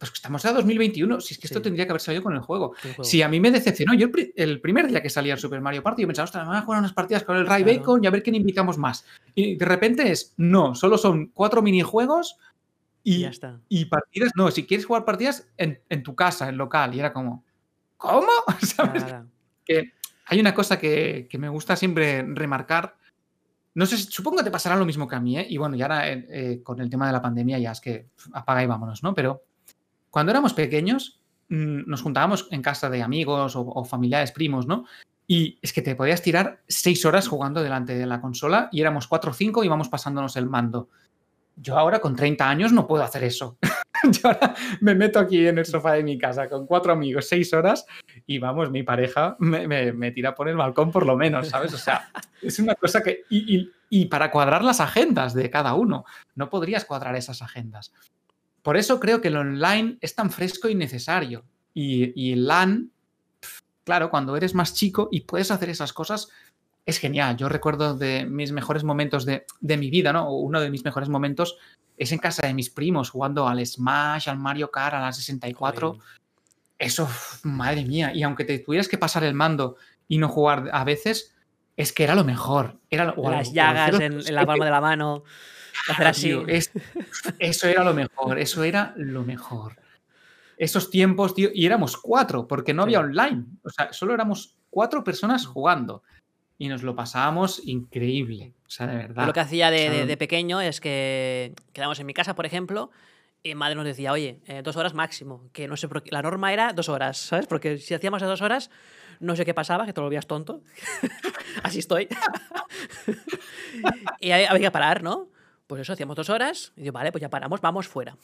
Pues estamos a 2021. Si es que esto Sí. tendría que haber salido con el juego. Si a mí me decepcionó, yo el, pri- el primer día que salía el Super Mario Party, yo pensaba, ostras, me van a jugar unas partidas con el Ray Claro. Bacon y a ver quién invitamos más. Y de repente es, no, solo son cuatro minijuegos Y y, ya está. y partidas. No, si quieres jugar partidas en, en tu casa, en local. Y era como, ¿cómo? ¿Sabes? Que hay una cosa que, que me gusta siempre remarcar. No sé, supongo que te pasará lo mismo que a mí, ¿eh? Y bueno, y ahora eh, eh, con el tema de la pandemia ya es que apaga y vámonos, ¿no? Pero cuando éramos pequeños, mm, nos juntábamos en casa de amigos o, o familiares, primos, ¿no? Y es que te podías tirar seis horas jugando delante de la consola y éramos cuatro o cinco y íbamos pasándonos el mando. Yo ahora con 30 años no puedo hacer eso. Yo ahora me meto aquí en el sofá de mi casa con cuatro amigos, seis horas, y vamos, mi pareja me, me- me tira por el balcón por lo menos, ¿sabes? O sea, es una cosa que... Y, y- y para cuadrar las agendas de cada uno, no podrías cuadrar esas agendas. Por eso creo que el online es tan fresco y necesario. Y, y el LAN, claro, cuando eres más chico y puedes hacer esas cosas, es genial. Yo recuerdo de mis mejores momentos de, de mi vida, ¿no? Uno de mis mejores momentos es en casa de mis primos, jugando al Smash, al Mario Kart, a la 64. Joder. Eso, madre mía. Y aunque te tuvieras que pasar el mando y no jugar a veces, es que era lo mejor. Era lo- o Las llagas 007. en, en la palma de la mano. Hacer así. tío, es- eso era lo mejor, eso era lo mejor. Esos tiempos, tío, y éramos cuatro, porque no Sí. había online. O sea, solo éramos cuatro personas jugando. Y nos lo pasábamos increíble. O sea, de verdad. Yo lo que hacía de, de- Claro. de pequeño es que quedábamos en mi casa, por ejemplo, y madre nos decía, oye, eh, dos horas máximo. Que no sé por qué. La norma era dos horas, ¿sabes? Porque si hacíamos de dos horas, no sé qué pasaba, que te volvías tonto. Así estoy. y había que parar, ¿no? Pues eso, hacíamos dos horas. Y yo, vale, pues ya paramos, vamos fuera.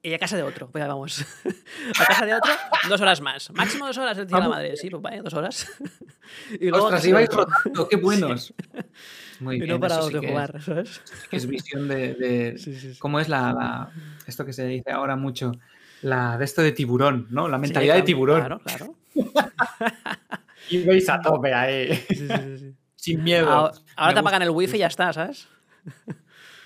Y a casa de otro, pues ya vamos. a casa de otro, dos horas más. Máximo dos horas, decía la madre. Sí, pues vale, dos horas. y luego Ostras, ibais rotando, qué buenos. Muy Y bien, no eso parábamos sí de que es- jugar, ¿sabes? es visión de, Sí. ¿Cómo es la, la- Esto que se dice ahora mucho. La de esto de tiburón, ¿no? La mentalidad de tiburón. Claro, claro. Y veis a tope ahí. Sí, sí, sí, sí. Sin miedo. Ahora, ahora te apagan el wifi y ya está, ¿sabes?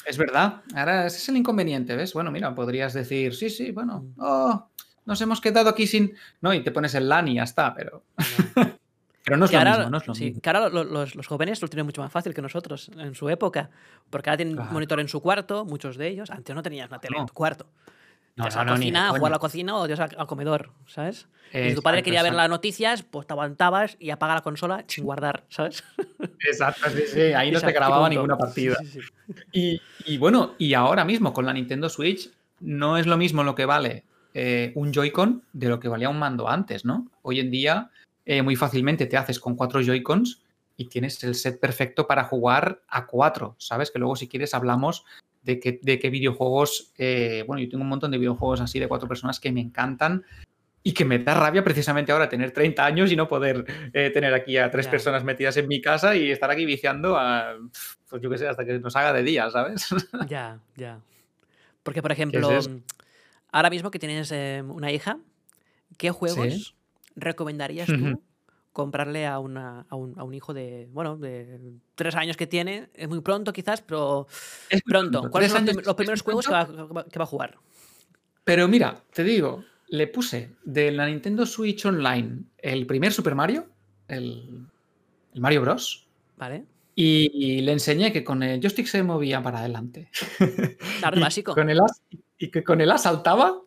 Es verdad. Ahora ese es el inconveniente, ¿ves? Bueno, mira, podrías decir, sí, sí, bueno, Mm. oh, nos hemos quedado aquí sin. No, y te pones el LAN y ya está, pero. Pero no es lo ahora, mismo, no es lo sí, mismo. que ahora lo- los, los jóvenes lo tienen mucho más fácil que nosotros en su época. Porque ahora tienen Claro. monitor en su cuarto, muchos de ellos. Antes no tenías una tele en tu cuarto. No, Te vas no, a la no, cocina, a jugar a la cocina o te vas al, comedor, ¿sabes? Y si tu padre Exacto, quería ver exacto. las noticias, pues te aguantabas y apaga la consola sin guardar, ¿sabes? Exacto, sí, sí. Ahí no Exacto, te grababa punto. ninguna partida. Sí, sí, sí. Y, y bueno, y ahora mismo con la Nintendo Switch no es lo mismo lo que vale eh, un Joy-Con de lo que valía un mando antes, ¿no? Hoy en día eh, muy fácilmente te haces con cuatro Joy-Cons y tienes el set perfecto para jugar a cuatro, ¿sabes? Que luego si quieres hablamos de qué, de qué videojuegos, eh, bueno, yo tengo un montón de videojuegos así de cuatro personas que me encantan y que me da rabia precisamente ahora tener 30 años y no poder eh, tener aquí a tres personas metidas en mi casa y estar aquí viciando a, pues yo qué sé, hasta que nos haga de día, ¿sabes? Ya, ya. Porque, por ejemplo, ahora mismo que tienes eh, una hija, ¿qué juegos recomendarías tú comprarle a, una- a un, a un hijo de, bueno, de tres años que tiene? Es muy pronto quizás, pero Es pronto. pronto, ¿Cuáles son los, primeros juegos que va, que va a jugar? Pero mira, te digo, le puse de la Nintendo Switch Online el primer Super Mario el, el Mario Bros. Vale. Y, le enseñé que con el joystick se movía para adelante. Claro, Y básico. Con el as, y que con el A saltaba.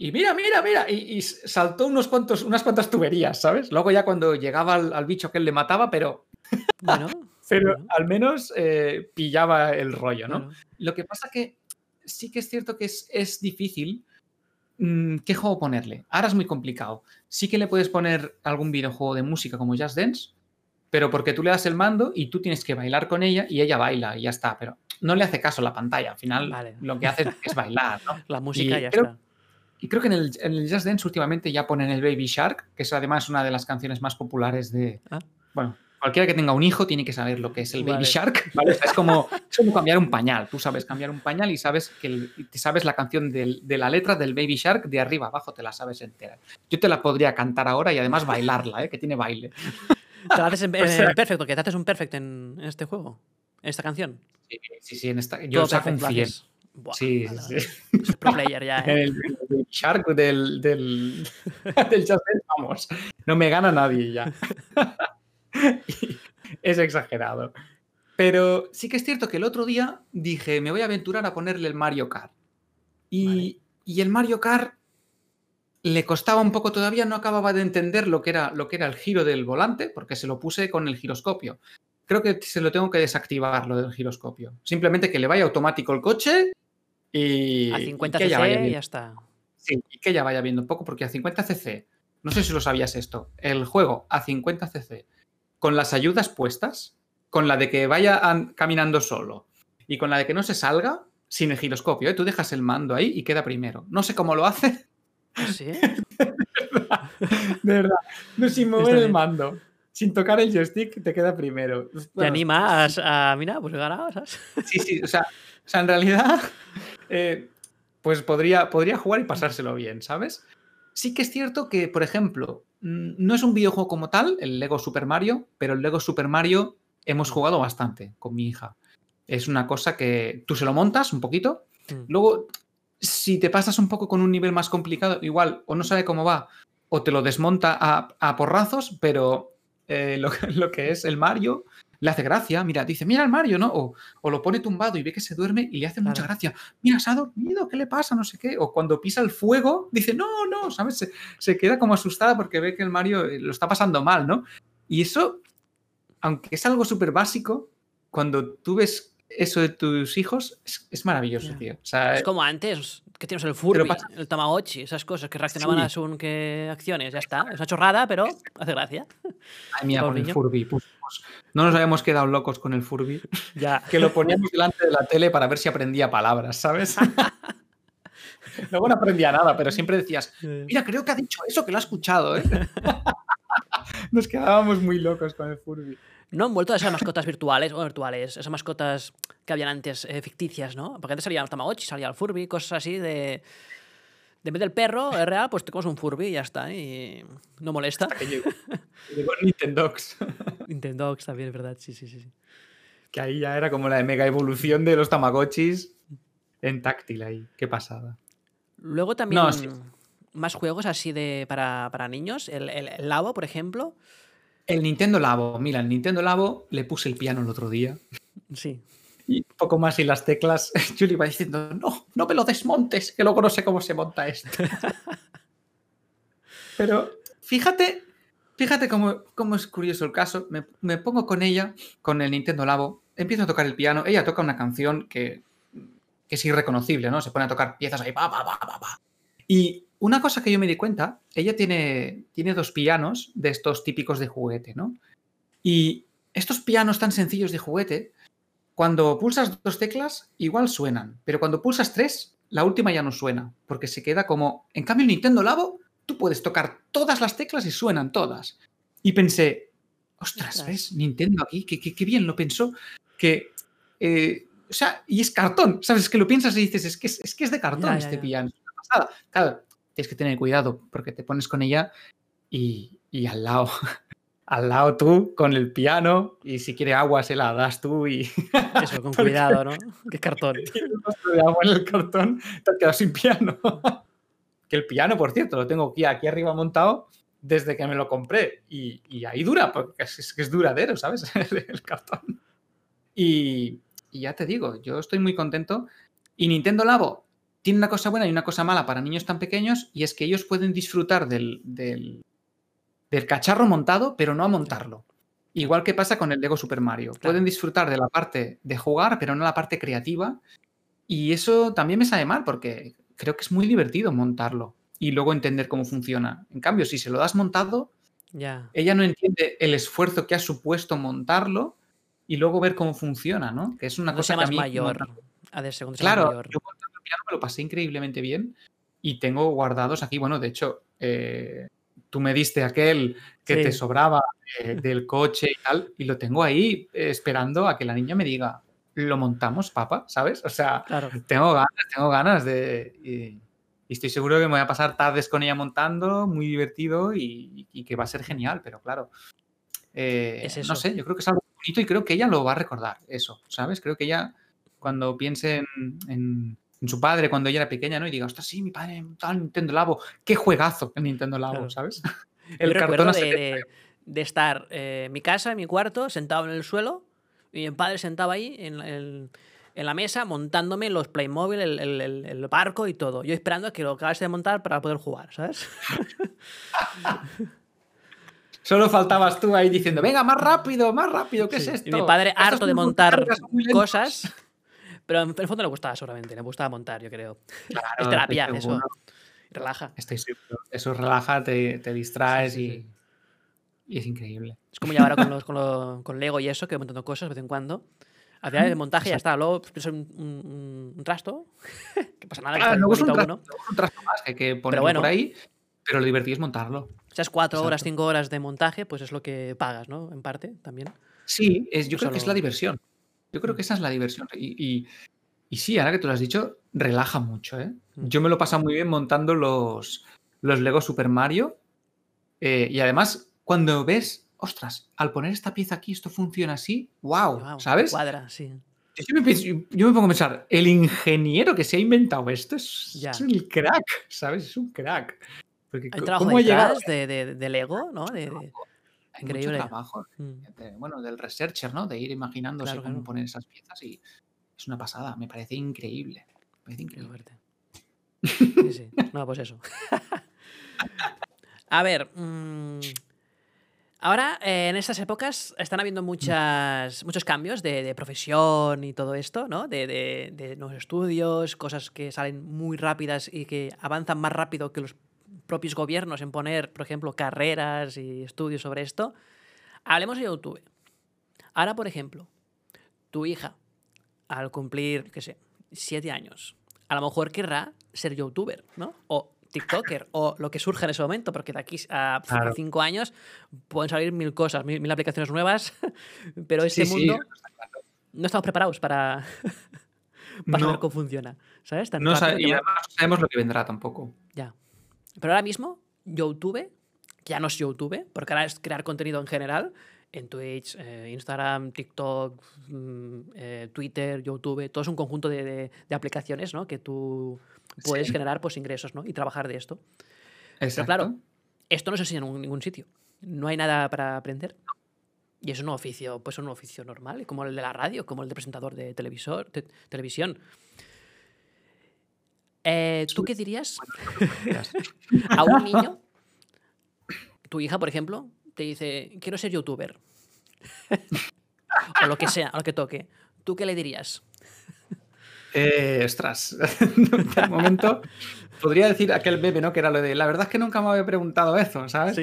Y mira, mira, mira. Y, y saltó unos cuantos, unas cuantas tuberías, ¿sabes? Luego ya cuando llegaba al, al bicho que él le mataba, pero, Bueno, pero Bueno. al menos eh, pillaba el rollo, ¿no? bueno. Lo que pasa que sí que es cierto que es, es difícil mm, qué juego ponerle. Ahora es muy complicado. Sí que le puedes poner algún videojuego de música como Just Dance, pero porque tú le das el mando y tú tienes que bailar con ella y ella baila y ya está. Pero no le hace caso la pantalla. Al final Vale. lo que hace es bailar, ¿no? La música Y ya creo- está. Y creo que en el, en el Just Dance últimamente ya ponen el Baby Shark, que es además una de las canciones más populares de... Ah. Bueno, cualquiera que tenga un hijo tiene que saber lo que es el Baby Vale. Shark. ¿vale? Es, como, es como cambiar un pañal. Tú sabes cambiar un pañal y sabes que el- te sabes la canción del- de la letra del Baby Shark de arriba abajo, te la sabes entera. Yo te la podría cantar ahora y además bailarla, ¿eh? que tiene baile. Te la haces en, en perfecto, que te haces un perfect en, en este juego. En esta canción. Sí, sí, sí, en esta, yo Todo saco un perfect lo 100. Buah, Sí, vale, sí, vale. sí. Es pro player ya, En ¿eh? el, el Shark del, del, del vamos, no me gana nadie ya. es exagerado. Pero sí que es cierto que el otro día dije, me voy a aventurar a ponerle el Mario Kart. Y, Vale. y el Mario Kart le costaba un poco todavía, no acababa de entender lo que, era, lo que era el giro del volante, porque se lo puse con el giroscopio. Creo que se lo tengo que desactivar, lo del giroscopio. Simplemente que le vaya automático el coche y, A y 50 que ella vaya cc bien. ya está. Sí, y que ya vaya viendo un poco, porque a 50 cc, no sé si lo sabías esto, el juego a 50 cc, con las ayudas puestas, con la de que vaya an- caminando solo y con la de que no se salga, sin el giroscopio, ¿eh? tú dejas el mando ahí y queda primero. No sé cómo lo hace, ¿Sí? de verdad, no sin mover el mando, sin tocar el joystick, te queda primero. Te Bueno, animas a, mira, pues he ganado, ¿sabes? Sí, sí, o sea, o sea, en realidad, eh, pues podría, podría jugar y pasárselo bien, ¿sabes? Sí que es cierto que, por ejemplo, mm, no es un videojuego como tal, el Lego Super Mario, pero el Lego Super Mario hemos jugado bastante con mi hija. Es una cosa que tú se lo montas un poquito, Mm. luego, si te pasas un poco con un nivel más complicado, igual, o no sabe cómo va, o te lo desmonta a, a porrazos, pero eh, lo que es el Mario le hace gracia. Mira, dice, mira el Mario, ¿no? O, o lo pone tumbado y ve que se duerme y le hace mucha gracia. Mira, se ha dormido, ¿qué le pasa? No sé qué. O cuando pisa el fuego, dice, no, no, ¿sabes? Se, se queda como asustada porque ve que el Mario eh, lo está pasando mal, ¿no? Y eso, aunque es algo súper básico, cuando tú ves eso de tus hijos, es, es maravilloso, tío. O sea, Es como antes, que tienes el Furby, pasa- el Tamagotchi, esas cosas que reaccionaban Sí. a según qué acciones, ya está. Es una chorrada, pero hace gracia. Ay, mira, Los con el. Furby. pues, no nos habíamos quedado locos con el Furby. Ya. Que lo poníamos delante de la tele para ver si aprendía palabras, ¿sabes? Luego no aprendía nada, pero siempre decías, mira, creo que ha dicho eso, que lo ha escuchado, ¿eh? Nos quedábamos muy locos con el Furby. No han vuelto a esas mascotas virtuales o virtuales, esas mascotas que habían antes eh, ficticias, ¿no? Porque antes salía el Tamagotchi, salía el Furby, cosas así de. En vez del perro, real, pues te comes un Furby y ya está. Y no molesta. Que llegó, llegó el Nintendox, también, es verdad, sí, sí, sí. sí. que ahí ya era como la mega evolución de los Tamagotchis en táctil ahí. Qué pasada. Luego también No, sí. más juegos así de para, para niños. El, el, el Labo, por ejemplo. El Nintendo Labo, mira, el Nintendo Labo le puse el piano el otro día. Sí. Y poco más y las teclas, Julie va diciendo, no, no me lo desmontes, que luego no sé cómo se monta esto. Pero fíjate, fíjate cómo, cómo es curioso el caso. Me, me pongo con ella, con el Nintendo Labo, empiezo a tocar el piano, ella toca una canción que, que es irreconocible, ¿no? Se pone a tocar piezas ahí, pa, pa, pa, pa, pa. Y una cosa que yo me di cuenta, ella tiene, tiene dos pianos de estos típicos de juguete, ¿no? Y estos pianos tan sencillos de juguete, cuando pulsas dos teclas, igual suenan, pero cuando pulsas tres, la última ya no suena, porque se queda como... En cambio, el Nintendo Labo, tú puedes tocar todas las teclas y suenan todas. Y pensé, ostras. ¿ves? Nintendo aquí, qué, bien lo pensó, que... eh, o sea, y es cartón, ¿sabes? Es que lo piensas y dices, es que es, es que es de cartón Ya, ya, este ya. piano. Claro, tienes que tener cuidado, porque te pones con ella y, y al lado... Al lado tú con el piano y si quiere agua se la das tú y, Eso, con cuidado, ¿no? Qué cartón. tienes un vaso de agua en el cartón, te has quedado sin piano. que el piano, por cierto, lo tengo aquí, aquí arriba montado desde que me lo compré. Y, ahí dura, porque es, que es duradero, ¿sabes? el cartón. Y, ya te digo, yo estoy muy contento. Y Nintendo Labo tiene una cosa buena y una cosa mala para niños tan pequeños, y es que ellos pueden disfrutar del, del, cacharro montado, pero no a montarlo. Igual que pasa con el Lego Super Mario. Pueden disfrutar de la parte de jugar, pero no la parte creativa. Y eso también me sale mal, porque creo que es muy divertido montarlo y luego entender cómo funciona. En cambio, si se lo das montado, ella no entiende el esfuerzo que ha supuesto montarlo y luego ver cómo funciona, ¿no? Que es una cosa que a mí mayor. claro, yo el piano me lo pasé increíblemente bien y tengo guardados aquí, bueno, de hecho, eh, tú me diste aquel que te sobraba del coche y tal, y lo tengo ahí eh, esperando a que la niña me diga, lo montamos, papá, ¿sabes? O sea, tengo ganas, tengo ganas de... Y estoy seguro que me voy a pasar tardes con ella montando, muy divertido y, que va a ser genial, pero claro. Eh, no sé, yo creo que es algo bonito y creo que ella lo va a recordar, eso, ¿sabes? Creo que ella, cuando piense en, su padre cuando ella era pequeña, ¿no? Y diga, ostras, sí, mi padre tal Nintendo Labo, qué juegazo el Nintendo Labo, ¿sabes? El cartón de, de, estar eh, en mi casa, en mi cuarto, sentado en el suelo, y mi padre sentado ahí en el en la mesa montándome los Playmobil, el, el, barco y todo. Yo esperando a que lo acabase de montar para poder jugar, ¿sabes? Solo faltabas tú ahí diciendo, venga, más rápido, más rápido, ¿qué es esto? Y mi padre harto de montar cosas, pero en el fondo le gustaba solamente, le gustaba montar, yo creo. es terapia, eso. Relaja. Estoy Eso relaja, te, te distraes y, y, es increíble. Es como ya ahora con, los, con, con Lego y eso, que montando cosas de vez en cuando. Al final el montaje ya está. Luego es un, un, trasto. que pasa nada. no es un, trasto, un trasto más que hay que ponerlo por ahí. Pero lo divertido es montarlo. Esas cuatro horas, cinco horas de montaje, pues es lo que pagas, ¿no? En parte también. Sí, es, yo creo que es la diversión. Yo creo que esa es la diversión. Y, y, sí, ahora que tú lo has dicho, relaja mucho, ¿eh? Mm. Yo me lo paso muy bien montando los, los Lego Super Mario. Eh, y además, cuando ves ostras, al poner esta pieza aquí, esto funciona así, wow, ¿sabes? Cuadra, sí. Yo me, pongo a pensar, el ingeniero que se ha inventado esto es, un crack, ¿sabes? Es un crack. Porque, Hay trabajo ¿cómo detrás de, de, de, Lego, ¿no? De, Increíble. Mucho trabajo, mm. bueno, del researcher, ¿no? De ir imaginándose cómo poner esas piezas y es una pasada, me parece increíble. Me parece increíble. Sí, sí. No, pues eso. a ver, mmm, Ahora, eh, en estas épocas, están habiendo muchas, muchos cambios de, profesión y todo esto, ¿no? De, nuevos estudios, cosas que salen muy rápidas y que avanzan más rápido que los propios gobiernos en poner, por ejemplo, carreras y estudios sobre esto. Hablemos de YouTube. Ahora, por ejemplo, tu hija, al cumplir, qué sé, siete años, a lo mejor querrá ser youtuber, ¿no? O TikToker o lo que surja en ese momento, porque de aquí a cinco años pueden salir mil cosas, mil, aplicaciones nuevas, pero ese mundo no estamos preparados para, para saber cómo funciona. ¿Sabes? no y además no sabemos lo que vendrá tampoco. Ya. Pero ahora mismo, YouTube, que ya no es YouTube, porque ahora es crear contenido en general, en Twitch, eh, Instagram, TikTok, mm, eh, Twitter, YouTube, todo es un conjunto de, aplicaciones ¿no? que tú puedes generar pues, ingresos ¿no? y trabajar de esto. Pero claro, esto no se enseña en ningún sitio. No hay nada para aprender. Y es un oficio, pues un oficio normal, como el de la radio, como el de presentador de televisor, televisión. Eh, ¿Tú qué dirías a un niño? Tu hija, por ejemplo, te dice, quiero ser youtuber. o lo que sea, o lo que toque. ¿Tú qué le dirías? Eh, ostras, de momento podría decir aquel bebé, ¿no? Que era lo de, la verdad es que nunca me había preguntado eso, ¿sabes?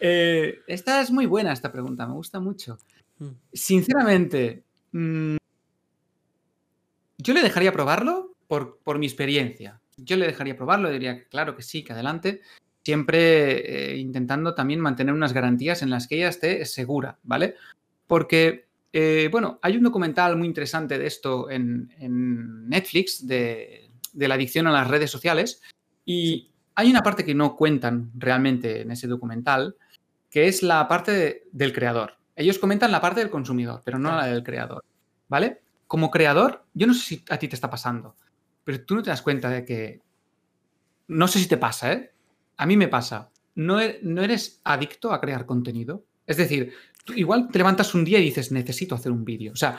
Eh, esta es muy buena, esta pregunta, me gusta mucho. Mm. Sinceramente, mm, yo le dejaría probarlo por, por mi experiencia yo le dejaría probarlo, diría que claro que sí, que adelante, siempre eh, intentando también mantener unas garantías en las que ella esté segura, ¿vale? Porque, eh, bueno, hay un documental muy interesante de esto en, Netflix, de, la adicción a las redes sociales, y hay una parte que no cuentan realmente en ese documental, que es la parte del creador. Ellos comentan la parte del consumidor, pero no la del creador, ¿vale? Como creador, yo no sé si a ti te está pasando, pero tú no te das cuenta de que no sé si te pasa, ¿eh? A mí me pasa. No, e, eres adicto a crear contenido. Es decir, igual te levantas un día y dices, necesito hacer un vídeo. O sea,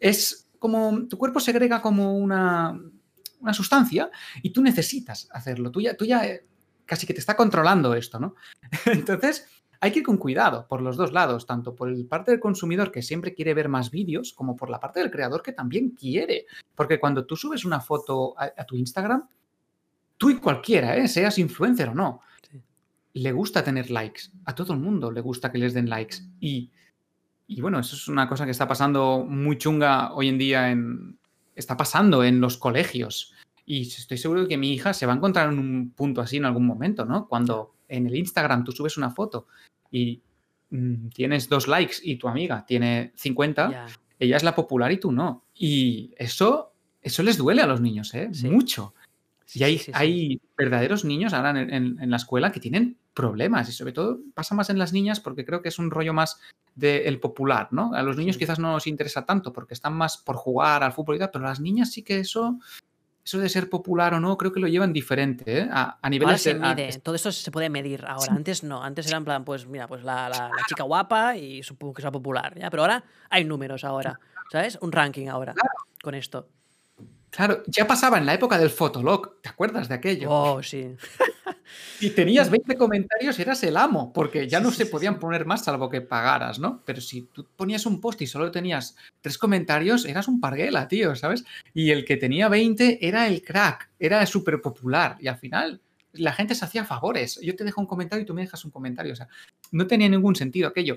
es como tu cuerpo segrega como una, una sustancia y tú necesitas hacerlo. Tú ya, tú ya eh, casi que te está controlando esto, ¿no? Entonces, hay que ir con cuidado por los dos lados, tanto por el parte del consumidor que siempre quiere ver más vídeos, como por la parte del creador que también quiere. Porque cuando tú subes una foto a, tu Instagram, tú y cualquiera, ¿eh? seas influencer o no, le gusta tener likes. A todo el mundo le gusta que les den likes. Y, y bueno, eso es una cosa que está pasando muy chunga hoy en día en... Está pasando en los colegios. Y estoy seguro de que mi hija se va a encontrar en un punto así en algún momento, ¿no? Cuando en el Instagram tú subes una foto y mm, tienes dos likes y tu amiga tiene 50, ella es la popular y tú no. Y eso, eso les duele a los niños, ¿eh? Mucho. y hay, hay, verdaderos niños ahora en, la escuela que tienen problemas y sobre todo pasa más en las niñas porque creo que es un rollo más del popular, ¿no? A los niños quizás no nos interesa tanto porque están más por jugar al fútbol y tal, pero a las niñas sí que eso eso de ser popular o no, creo que lo llevan diferente, ¿eh? A, a nivel se mide, todo eso se puede medir ahora. Antes no, antes era en plan, pues mira, pues la, chica guapa y supongo que sea popular, ¿ya? Pero ahora hay números ahora, ¿sabes? Un ranking ahora con esto. Claro, ya pasaba en la época del Fotolog, ¿te acuerdas de aquello? Oh, sí. Si tenías 20 comentarios, eras el amo, porque ya no se podían poner más salvo que pagaras, ¿no? Pero si tú ponías un post y solo tenías tres comentarios, eras un parguela, tío, ¿sabes? Y el que tenía 20 era el crack, era súper popular. Y al final la gente se hacía favores. Yo te dejo un comentario y tú me dejas un comentario. O sea, no tenía ningún sentido aquello.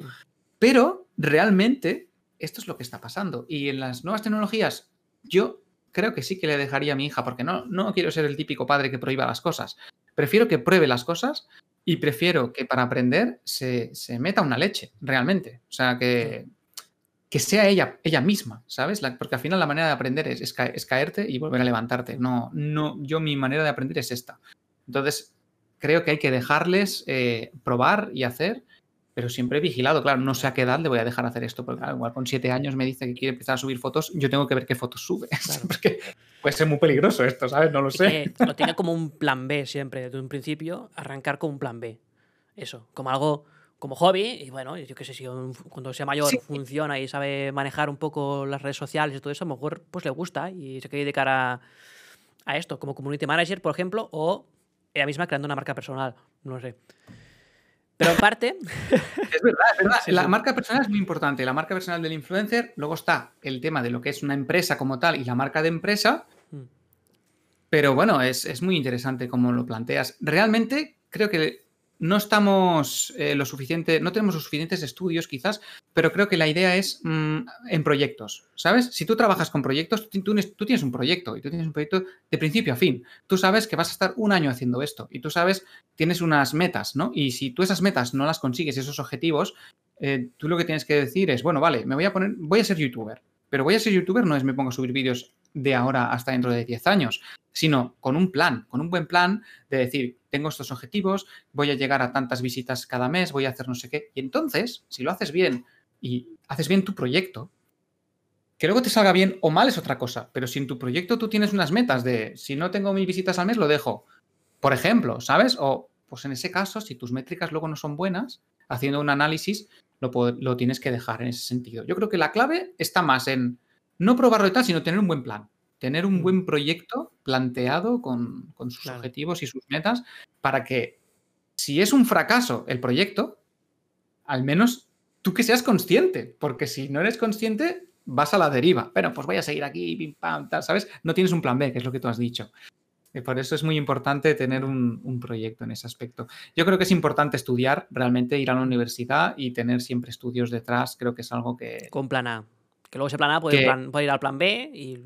Pero realmente esto es lo que está pasando. Y en las nuevas tecnologías, yo creo que sí que le dejaría a mi hija, porque no, no quiero ser el típico padre que prohíba las cosas. Prefiero que pruebe las cosas y prefiero que para aprender se, meta una leche, realmente. O sea, que, que sea ella, ella misma, ¿sabes? porque al final la manera de aprender es, caerte y volver a levantarte. No, no, yo mi manera de aprender es esta. Entonces, creo que hay que dejarles eh, probar y hacer pero siempre vigilado. Claro, no sé a qué edad le voy a dejar hacer esto, porque igual con siete años me dice que quiere empezar a subir fotos, yo tengo que ver qué fotos sube. porque puede ser muy peligroso esto, ¿sabes? No lo sé. lo tiene como un plan B siempre, desde un principio, arrancar con un plan B. Eso, como algo como hobby, y bueno, yo qué sé, si cuando sea mayor funciona y sabe manejar un poco las redes sociales y todo eso, a lo mejor pues le gusta y se quiere dedicar a, a esto, como community manager, por ejemplo, o ella misma creando una marca personal, no sé. Pero en parte. es verdad, es verdad. la marca personal es muy importante. La marca personal del influencer. Luego está el tema de lo que es una empresa como tal y la marca de empresa. Mm. Pero bueno, es, es muy interesante cómo lo planteas. Realmente creo que no estamos eh, lo suficiente, no tenemos los suficientes estudios quizás, pero creo que la idea es mm, en proyectos, ¿sabes? Si tú trabajas con proyectos, tú, tienes un proyecto y tú tienes un proyecto de principio a fin. Tú sabes que vas a estar un año haciendo esto y tú sabes, tienes unas metas, ¿no? Y si tú esas metas no las consigues, esos objetivos, eh, tú lo que tienes que decir es, bueno, vale, me voy a poner, voy a ser youtuber, pero voy a ser youtuber no es me pongo a subir vídeos de ahora hasta dentro de 10 años, sino con un plan, con un buen plan de decir, tengo estos objetivos, voy a llegar a tantas visitas cada mes, voy a hacer no sé qué. Y entonces, si lo haces bien y haces bien tu proyecto, que luego te salga bien o mal es otra cosa, pero si en tu proyecto tú tienes unas metas de, si no tengo mil visitas al mes, lo dejo. Por ejemplo, ¿sabes? O, pues en ese caso, si tus métricas luego no son buenas, haciendo un análisis, lo, lo tienes que dejar en ese sentido. Yo creo que la clave está más en no probarlo y tal, sino tener un buen plan. Tener un mm. buen proyecto planteado con, sus objetivos y sus metas para que si es un fracaso el proyecto, al menos tú que seas consciente, porque si no eres consciente, vas a la deriva. Bueno, pues voy a seguir aquí, pim, pam, tal, ¿sabes? No tienes un plan B, que es lo que tú has dicho. Y por eso es muy importante tener un, un, proyecto en ese aspecto. Yo creo que es importante estudiar, realmente ir a la universidad y tener siempre estudios detrás. Creo que es algo que... Con plan A. Que luego ese plan A puede, ir al plan B y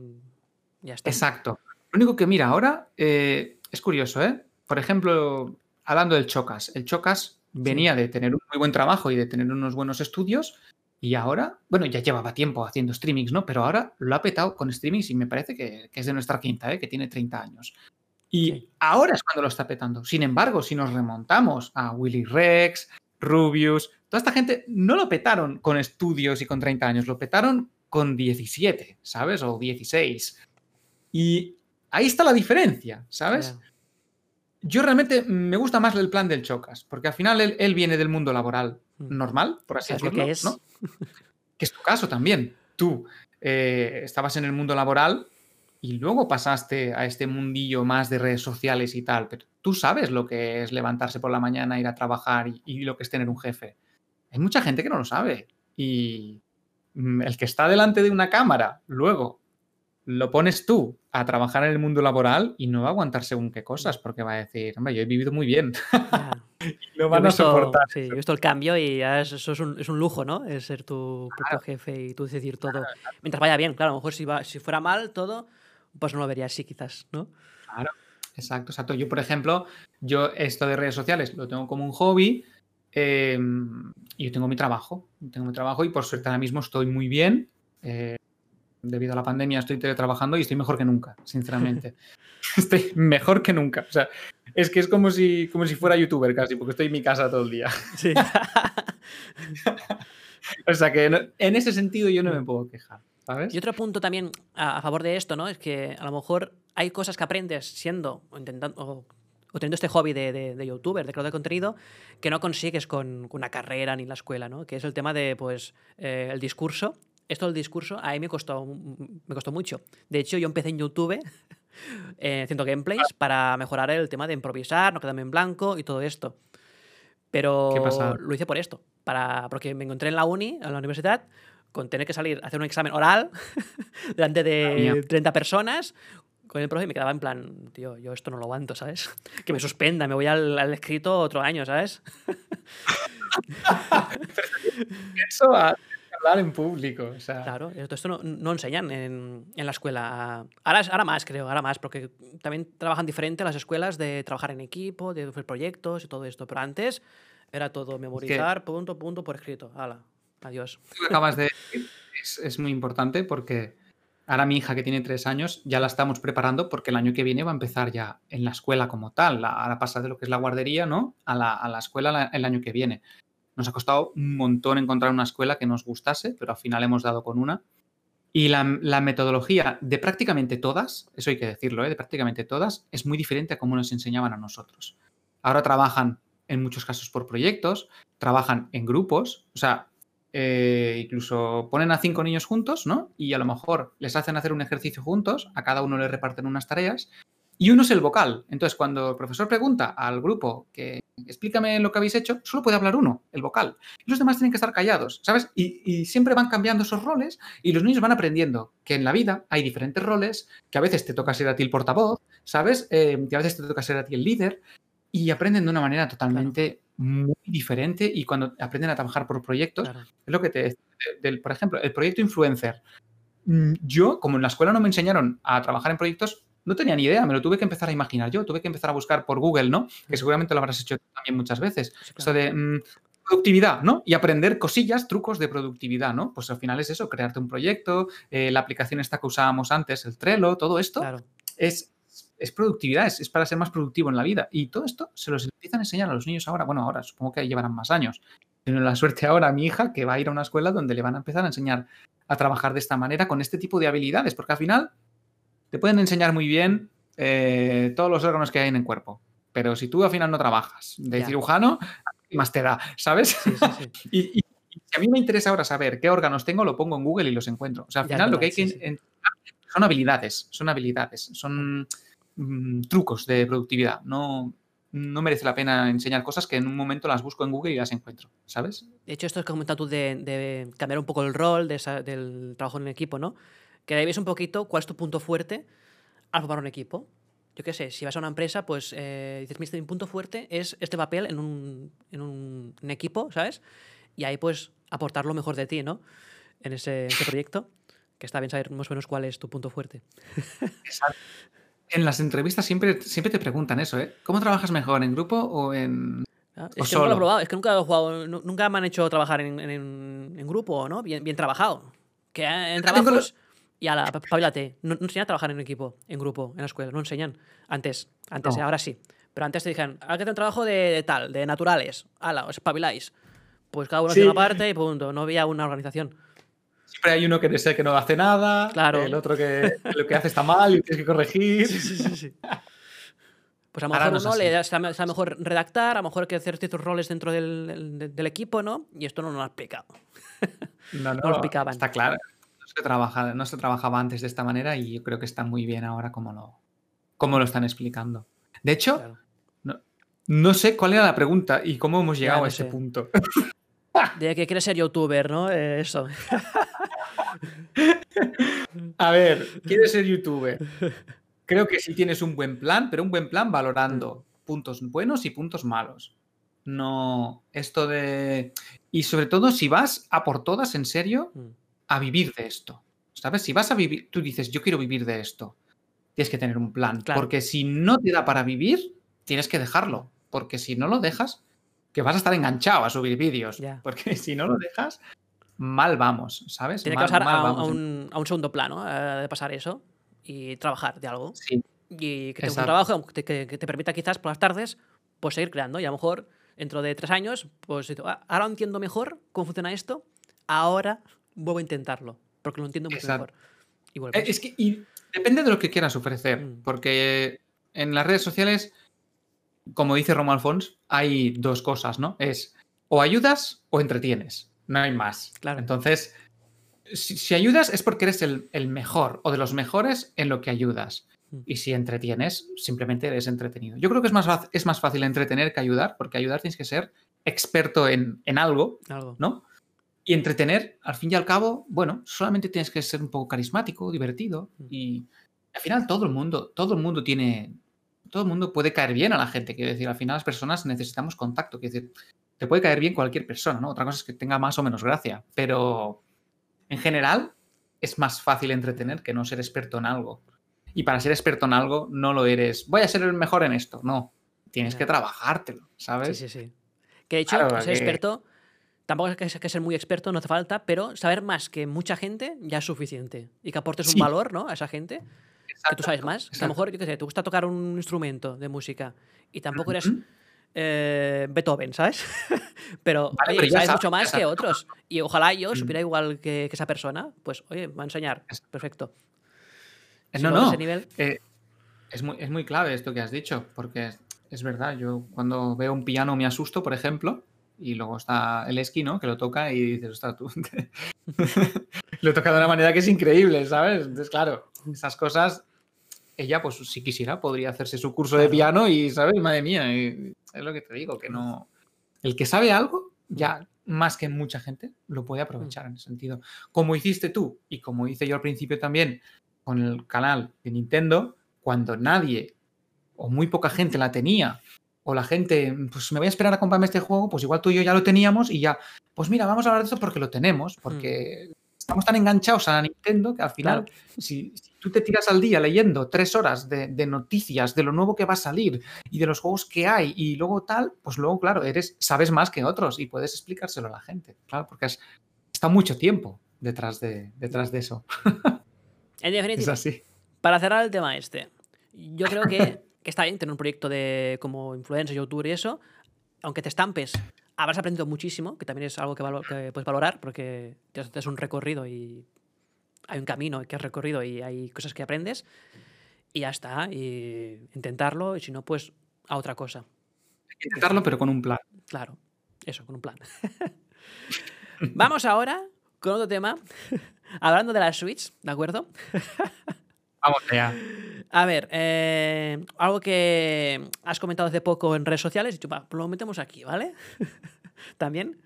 ya está. Exacto. Lo único que mira ahora eh, es curioso, ¿eh? Por ejemplo, hablando del Chocas. El Chocas venía de tener un muy buen trabajo y de tener unos buenos estudios y ahora, bueno, ya llevaba tiempo haciendo streamings, ¿no? Pero ahora lo ha petado con streamings y me parece que, es de nuestra quinta, ¿eh? que tiene 30 años. Y ahora es cuando lo está petando. Sin embargo, si nos remontamos a Willy Rex, Rubius, toda esta gente no lo petaron con estudios y con 30 años, lo petaron con 17, ¿sabes? O 16. Y ahí está la diferencia, ¿sabes? yo realmente me gusta más el plan del Chocas, porque al final él, viene del mundo laboral mm. normal, por así decirlo, que es? ¿no? que es tu caso también. Tú eh, estabas en el mundo laboral y luego pasaste a este mundillo más de redes sociales y tal, pero tú sabes lo que es levantarse por la mañana, ir a trabajar y, lo que es tener un jefe. Hay mucha gente que no lo sabe y el que está delante de una cámara luego lo pones tú a trabajar en el mundo laboral y no va a aguantar según qué cosas, porque va a decir, hombre, yo he vivido muy bien. no van a soportar. Sí, he visto el cambio y eso es un, es un lujo, ¿no? Es ser tu propio jefe y tú decidir todo. Mientras vaya bien, claro, a lo mejor si, va, si fuera mal todo, pues no lo vería así quizás, ¿no? Claro, exacto, exacto. Yo, por ejemplo, yo esto de redes sociales lo tengo como un hobby y yo tengo mi trabajo, tengo mi trabajo y por suerte ahora mismo estoy muy bien. Eh, debido a la pandemia estoy teletrabajando y estoy mejor que nunca, sinceramente. estoy mejor que nunca. O sea, es que es como si, como si fuera youtuber casi, porque estoy en mi casa todo el día. Sí. o sea que en ese sentido yo no me puedo quejar. ¿sabes? Y otro punto también a, favor de esto, ¿no? Es que a lo mejor hay cosas que aprendes siendo o intentando o, teniendo este hobby de, de, youtuber, de creador de contenido, que no consigues con, una carrera ni la escuela, ¿no? Que es el tema de, pues, eh, el discurso esto del discurso a mí me costó, me costó mucho. De hecho, yo empecé en YouTube eh, haciendo gameplays para mejorar el tema de improvisar, no quedarme en blanco y todo esto. Pero lo hice por esto, para, porque me encontré en la uni, en la universidad, con tener que salir a hacer un examen oral delante de 30 personas con el profe y me quedaba en plan, tío, yo esto no lo aguanto, ¿sabes? Que me suspenda, me voy al, al escrito otro año, ¿sabes? Eso hablar en público. Claro, esto no, no enseñan en, en, la escuela. Ahora, ahora más, creo, ahora más, porque también trabajan diferente las escuelas de trabajar en equipo, de hacer proyectos y todo esto. Pero antes era todo memorizar, punto, punto, por escrito. Hala, adiós. acabas de es, es muy importante porque ahora mi hija que tiene tres años ya la estamos preparando porque el año que viene va a empezar ya en la escuela como tal. Ahora pasa de lo que es la guardería, ¿no? A la, a la escuela el año que viene. Nos ha costado un montón encontrar una escuela que nos gustase, pero al final hemos dado con una. Y la, metodología de prácticamente todas, eso hay que decirlo, ¿eh? de prácticamente todas, es muy diferente a cómo nos enseñaban a nosotros. Ahora trabajan en muchos casos por proyectos, trabajan en grupos, o sea, eh, incluso ponen a cinco niños juntos, ¿no? Y a lo mejor les hacen hacer un ejercicio juntos, a cada uno le reparten unas tareas y uno es el vocal. Entonces, cuando el profesor pregunta al grupo que explícame lo que habéis hecho, solo puede hablar uno, el vocal. Los demás tienen que estar callados, ¿sabes? Y, siempre van cambiando esos roles y los niños van aprendiendo que en la vida hay diferentes roles, que a veces te toca ser a ti el portavoz, ¿sabes? Eh, que a veces te toca ser a ti el líder y aprenden de una manera totalmente muy diferente y cuando aprenden a trabajar por proyectos, es lo que te... Del, por ejemplo, el proyecto influencer. Mm, yo, como en la escuela no me enseñaron a trabajar en proyectos, no tenía ni idea, me lo tuve que empezar a imaginar yo, tuve que empezar a buscar por Google, ¿no? Que seguramente lo habrás hecho también muchas veces. Eso de mm, productividad, ¿no? Y aprender cosillas, trucos de productividad, ¿no? Pues al final es eso, crearte un proyecto, eh, la aplicación esta que usábamos antes, el Trello, todo esto es, es productividad, es, para ser más productivo en la vida. Y todo esto se los empiezan a enseñar a los niños ahora, bueno, ahora supongo que llevarán más años. Tengo la suerte ahora a mi hija que va a ir a una escuela donde le van a empezar a enseñar a trabajar de esta manera con este tipo de habilidades, porque al final te pueden enseñar muy bien eh, todos los órganos que hay en el cuerpo. Pero si tú al final no trabajas de cirujano, ¿qué más te da? ¿Sabes? y, si a mí me interesa ahora saber qué órganos tengo, lo pongo en Google y los encuentro. O sea, al final lo que hay que son habilidades, son habilidades, son mm, trucos de productividad. No, no merece la pena enseñar cosas que en un momento las busco en Google y las encuentro, ¿sabes? De hecho, esto es que comentas tú de, cambiar un poco el rol del trabajo en equipo, ¿no? que ahí ves un poquito cuál es tu punto fuerte al formar un equipo. Yo qué sé, si vas a una empresa, pues eh, dices, mi punto fuerte es este papel en un, en un, equipo, ¿sabes? Y ahí pues aportar lo mejor de ti, ¿no? En ese, proyecto, que está bien saber más o menos cuál es tu punto fuerte. Exacto. En las entrevistas siempre, siempre te preguntan eso, ¿eh? ¿Cómo trabajas mejor, en grupo o en, ah, es que nunca lo he probado, es que nunca he jugado, nunca me han hecho trabajar en, en, grupo, ¿no? Bien, bien trabajado. Que en trabajos y a la pabilate. No, no enseñan a trabajar en equipo, en grupo, en la escuela. No enseñan. Antes, antes, ahora sí. Pero antes te dijeron, hay que tener trabajo de, tal, de naturales. Ala, os espabiláis. Pues cada uno hace una parte y punto. No había una organización. Siempre hay uno que desea que no hace nada. Claro. El otro que lo que hace está mal y tienes que corregir. Sí, sí, sí. Pues a lo mejor no uno le da- está, está mejor redactar, a lo mejor que hacer ciertos roles dentro del, del- del equipo, ¿no? Y esto no nos lo ha explicado. No, no, lo explicaban. Está claro. No se, trabaja, no se trabajaba antes de esta manera y yo creo que está muy bien ahora como lo, como lo están explicando. De hecho, Claro. no, no sé cuál era la pregunta y cómo hemos Ya, llegado no a ese sé. punto. De que quieres ser youtuber, ¿no? Eh, eso. A ver, ¿quieres ser youtuber? Creo que sí tienes un buen plan, pero un buen plan valorando puntos buenos y puntos malos. No esto de... Y sobre todo si vas a por todas en serio, Mm. a vivir de esto. ¿Sabes? Si vas a vivir, tú dices, yo quiero vivir de esto, tienes que tener un plan. Claro. Porque si no te da para vivir, tienes que dejarlo. Porque si no lo dejas, que vas a estar enganchado a subir vídeos. Porque si no lo dejas, mal vamos, ¿sabes? Tiene que pasar mal a, un, a un segundo plano eh, de pasar eso y trabajar de algo. Sí, Y que te un trabajo que, te permita quizás por las tardes pues seguir creando. Y a lo mejor dentro de tres años, pues "Ah, ahora entiendo mejor cómo funciona esto, ahora vuelvo a intentarlo, porque lo entiendo mucho Exacto. mejor. Y. Eh, Es que y depende de lo que quieras ofrecer, Mm. porque en las redes sociales, como dice Romo Alfons, hay dos cosas, ¿no? Es o ayudas o entretienes, no hay más. Claro. Entonces, si, si ayudas es porque eres el, el mejor o de los mejores en lo que ayudas. Mm. Y si entretienes, simplemente eres entretenido. Yo creo que es más, fácil- es más fácil entretener que ayudar, porque ayudar tienes que ser experto en, en algo Algo. ¿no? Y entretener, al fin y al cabo, bueno, solamente tienes que ser un poco carismático, divertido Mm. y al final todo el mundo, todo el mundo tiene, todo el mundo puede caer bien a la gente, quiero decir, al final las personas necesitamos contacto, quiero decir, te puede caer bien cualquier persona, ¿no? Otra cosa es que tenga más o menos gracia, pero en general es más fácil entretener que no ser experto en algo. Y para ser experto en algo no lo eres, voy a ser el mejor en esto, no, tienes que trabajártelo, ¿sabes? Sí, sí, sí. Que de hecho, Claro, ser que- experto, tampoco es que, que ser muy experto, no hace falta, pero saber más que mucha gente ya es suficiente. Y que aportes un valor, ¿no? A esa gente, que tú sabes más. Que a lo mejor, yo qué sé, te gusta tocar un instrumento de música y tampoco eres eh, Beethoven, ¿sabes? pero, Vale, oye, pero sabes mucho más que otros. Y ojalá yo Mm. supiera igual que, que esa persona, pues, oye, me va a enseñar. Perfecto. Eh, Si no, no. ese nivel, eh, es, muy, es muy clave esto que has dicho, porque es, es verdad, yo cuando veo un piano me asusto, por ejemplo, y luego está el esqui, ¿no? Que lo toca y dices, ostras, tú. lo toca de una manera que es increíble, ¿sabes? Entonces, claro, esas cosas, ella, pues si quisiera, podría hacerse su curso de piano y, ¿sabes? Madre mía, y es lo que te digo, que no. El que sabe algo, ya más que mucha gente, lo puede aprovechar en ese sentido. Como hiciste tú y como hice yo al principio también con el canal de Nintendo, cuando nadie o muy poca gente la tenía, o la gente, pues me voy a esperar a comprarme este juego, pues igual tú y yo ya lo teníamos y ya, pues mira, vamos a hablar de esto porque lo tenemos, porque estamos tan enganchados a la Nintendo que al final, Claro. si, si tú te tiras al día leyendo tres horas de, de noticias de lo nuevo que va a salir y de los juegos que hay y luego tal, pues luego, claro, eres, sabes más que otros y puedes explicárselo a la gente, claro, porque has, está mucho tiempo detrás de, detrás de eso. en Es definitiva, así. para cerrar el tema este, yo creo que, que está bien tener un proyecto de como influencer, youtuber y eso, aunque te estampes, habrás aprendido muchísimo, que también es algo que, valo- que puedes valorar, porque te haces un recorrido y hay un camino que has recorrido y hay cosas que aprendes, y ya está, y intentarlo, y si no, pues a otra cosa. Intentarlo, pero con un plan. Claro, eso, con un plan. Vamos ahora con otro tema, hablando de la Switch, ¿de acuerdo? Vamos allá. A ver, eh, algo que has comentado hace poco en redes sociales, y va, pues lo metemos aquí, ¿vale? también,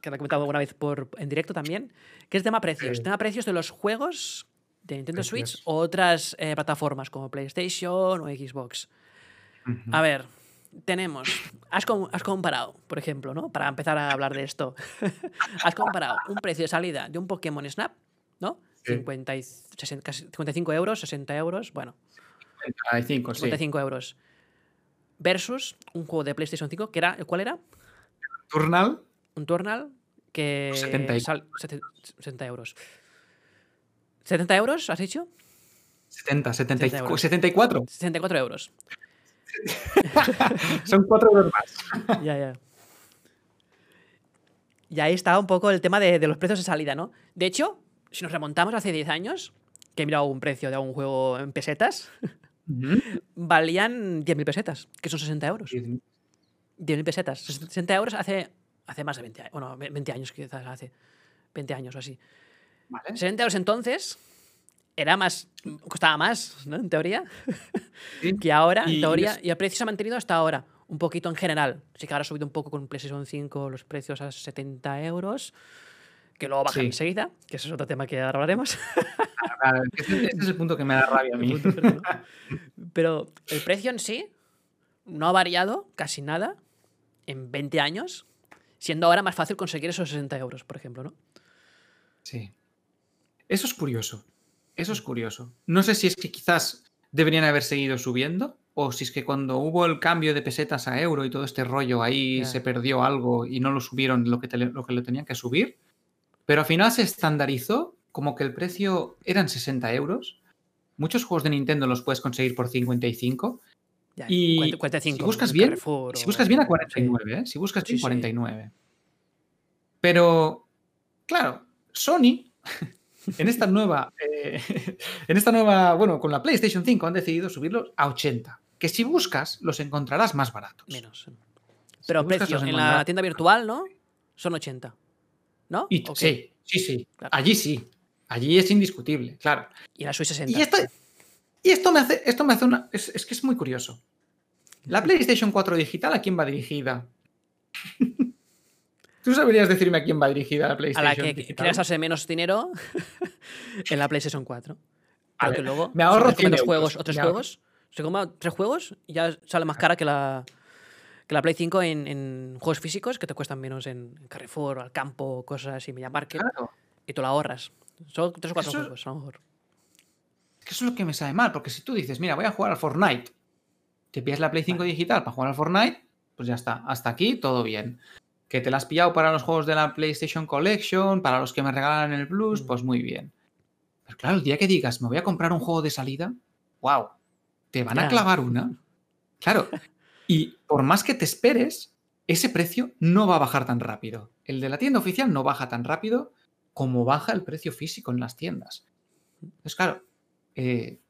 que lo he comentado alguna vez por, en directo también, que es tema precios. Sí. Tema precios de los juegos de Nintendo Switch o otras eh, plataformas como PlayStation o Xbox. A ver, tenemos. Has, com- has comparado, por ejemplo, ¿no? Para empezar a hablar de esto. has comparado un precio de salida de un Pokémon Snap, ¿no? Sí. 50 y 60 casi 55 euros, 60 euros, bueno, 55, sí. 55 euros. Versus un juego de PlayStation 5, que era, ¿cuál era? Turnal, Un Turnal que. 70 y- sal- sete- 60 euros. ¿70 euros, has dicho? 70, 70 75, euros. 74. 64 euros. Son 4 euros más. ya, ya. Y ahí está un poco el tema de, de los precios de salida, ¿no? De hecho, si nos remontamos hace 10 años, que he mirado un precio de un juego en pesetas, valían 10.000 pesetas, que son 60 euros. 10.000 pesetas. 60 euros hace, hace más de 20 años. Bueno, 20 años quizás hace. 20 años o así. 60 euros entonces era más. costaba más, ¿no? En teoría. que ahora, en teoría. Y el precio se ha mantenido hasta ahora. Un poquito en general. Sí que ahora ha subido un poco con PlayStation 5 los precios a 70 euros. Que luego bajan enseguida, que ese es otro tema que ahora hablaremos. Claro, ese, es el punto que me da rabia a mí. Pero el precio en sí no ha variado casi nada en 20 años, siendo ahora más fácil conseguir esos 60 euros, por ejemplo, ¿no? Sí. Eso es curioso. Eso es curioso. No sé si es que quizás deberían haber seguido subiendo o si es que cuando hubo el cambio de pesetas a euro y todo este rollo ahí se perdió algo y no lo subieron lo que, lo que lo tenían que subir. Pero al final se estandarizó como que el precio eran 60 euros. Muchos juegos de Nintendo los puedes conseguir por 55. y si buscas bien, si buscas bien a 49, ¿eh? si buscas bien 49. Pero, claro, Sony en esta nueva, eh, en esta nueva, bueno, con la PlayStation 5 han decidido subirlos a 80. Que si buscas, los encontrarás más baratos. Menos. Pero precio en la tienda virtual, ¿no? Son 80. ¿No? Sí, sí, sí. Allí sí. Allí es indiscutible, claro. Y la Switch 60. Y esto, y esto me hace, esto me hace una. Es, es que es muy curioso. La PlayStation 4 digital, ¿a quién va dirigida? ¿Tú sabrías decirme a quién va dirigida la PlayStation? A la que quieras hacer menos dinero en la PlayStation 4. Porque luego me ahorro si dos juegos o tres juegos. Se compra tres juegos y ya sale más cara que la, que la Play 5 en, juegos físicos que te cuestan menos en Carrefour, al campo, cosas así, Media Market. Y tú la ahorras. Son tres o cuatro juegos, a lo mejor. Es que eso es lo que me sabe mal, porque si tú dices, mira, voy a jugar al Fortnite, te pillas la Play 5 digital para jugar al Fortnite, pues ya está. Hasta aquí todo bien que te la has pillado para los juegos de la PlayStation Collection, para los que me regalan el Plus, mm. pues muy bien. Pero claro, el día que digas, me voy a comprar un juego de salida, wow, te van a clavar una. Claro, y por más que te esperes, ese precio no va a bajar tan rápido. El de la tienda oficial no baja tan rápido como baja el precio físico en las tiendas. Entonces, claro, eh,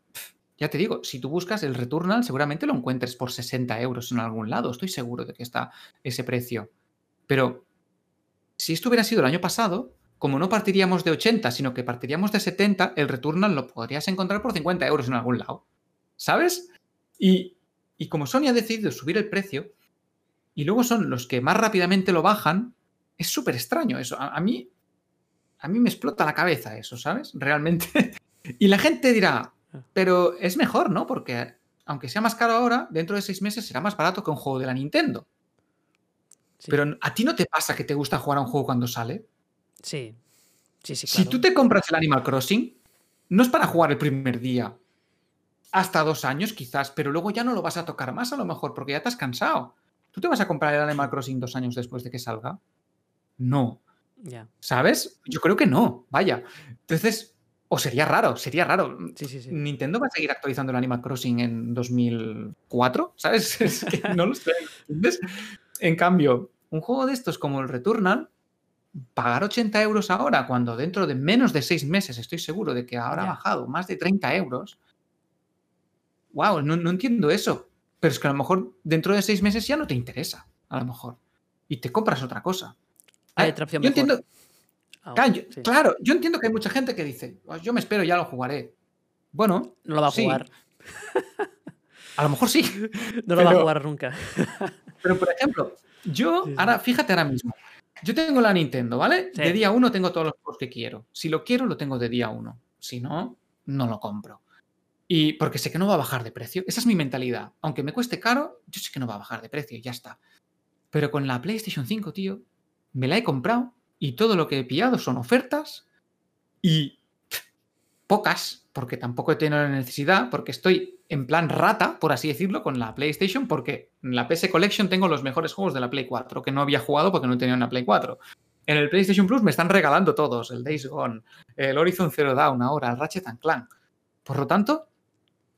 ya te digo, si tú buscas el Returnal, seguramente lo encuentres por 60 euros en algún lado. Estoy seguro de que está ese precio. Pero si esto hubiera sido el año pasado, como no partiríamos de 80, sino que partiríamos de 70, el Returnal lo podrías encontrar por 50 euros en algún lado. ¿Sabes? Y, como Sony ha decidido subir el precio, y luego son los que más rápidamente lo bajan, es súper extraño eso. A, mí, a mí me explota la cabeza eso, ¿sabes? Realmente. y la gente dirá, pero es mejor, ¿no? Porque aunque sea más caro ahora, dentro de seis meses será más barato que un juego de la Nintendo. Pero ¿a ti no te pasa que te gusta jugar a un juego cuando sale? Sí. Sí, sí, Si tú te compras el Animal Crossing, no es para jugar el primer día. Hasta dos años quizás, pero luego ya no lo vas a tocar más a lo mejor porque ya te has cansado. ¿Tú te vas a comprar el Animal Crossing dos años después de que salga? No. Ya. ¿Sabes? Yo creo que no. Vaya. Entonces, o sería raro, sería raro. Sí, sí, sí. Nintendo va a seguir actualizando el Animal Crossing en 2004, ¿sabes? Es que no lo sé. ¿entiendes? En cambio, un juego de estos como el Returnal, pagar 80 euros ahora, cuando dentro de menos de seis meses estoy seguro de que ahora ha bajado más de 30 euros. Wow, no, entiendo eso. Pero es que a lo mejor dentro de seis meses ya no te interesa, a lo mejor. Y te compras otra cosa. Hay otra opción yo entiendo. claro, yo entiendo que hay mucha gente que dice, pues yo me espero, ya lo jugaré. Bueno. No lo va a jugar. A lo mejor sí. No lo va a jugar nunca. Pero, por ejemplo, yo, ahora, fíjate ahora mismo. Yo tengo la Nintendo, ¿vale? De día uno tengo todos los juegos que quiero. Si lo quiero, lo tengo de día uno. Si no, no lo compro. Y porque sé que no va a bajar de precio. Esa es mi mentalidad. Aunque me cueste caro, yo sé que no va a bajar de precio y ya está. Pero con la PlayStation 5, tío, me la he comprado y todo lo que he pillado son ofertas y pocas, porque tampoco he tenido la necesidad, porque estoy en plan rata, por así decirlo, con la PlayStation, porque en la PS Collection tengo los mejores juegos de la Play 4, que no había jugado porque no tenía una Play 4. En el PlayStation Plus me están regalando todos, el Days Gone, el Horizon Zero Dawn ahora, el Ratchet Clank. Por lo tanto,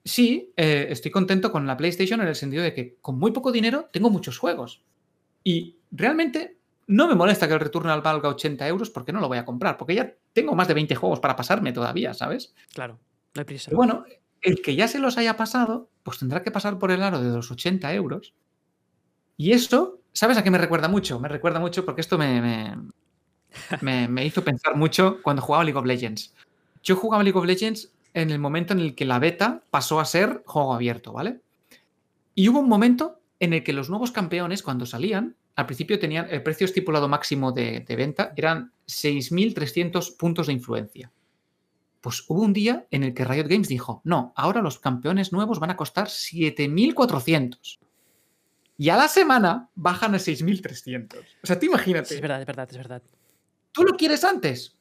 sí, eh, estoy contento con la PlayStation en el sentido de que con muy poco dinero tengo muchos juegos. Y realmente no me molesta que el Returnal valga 80 euros porque no lo voy a comprar, porque ya tengo más de 20 juegos para pasarme todavía, ¿sabes? Claro, no hay prisa. bueno, el que ya se los haya pasado, pues tendrá que pasar por el aro de los 80 euros. Y eso, ¿sabes a qué me recuerda mucho? Me recuerda mucho porque esto me, me, me, me hizo pensar mucho cuando jugaba League of Legends. Yo jugaba League of Legends en el momento en el que la beta pasó a ser juego abierto, ¿vale? Y hubo un momento en el que los nuevos campeones, cuando salían, al principio tenían el precio estipulado máximo de, de venta, eran 6.300 puntos de influencia. Pues hubo un día en el que Riot Games dijo, no, ahora los campeones nuevos van a costar 7.400. Y a la semana bajan a 6.300. O sea, tú imagínate. Es verdad, es verdad, es verdad. ¿Tú lo quieres antes?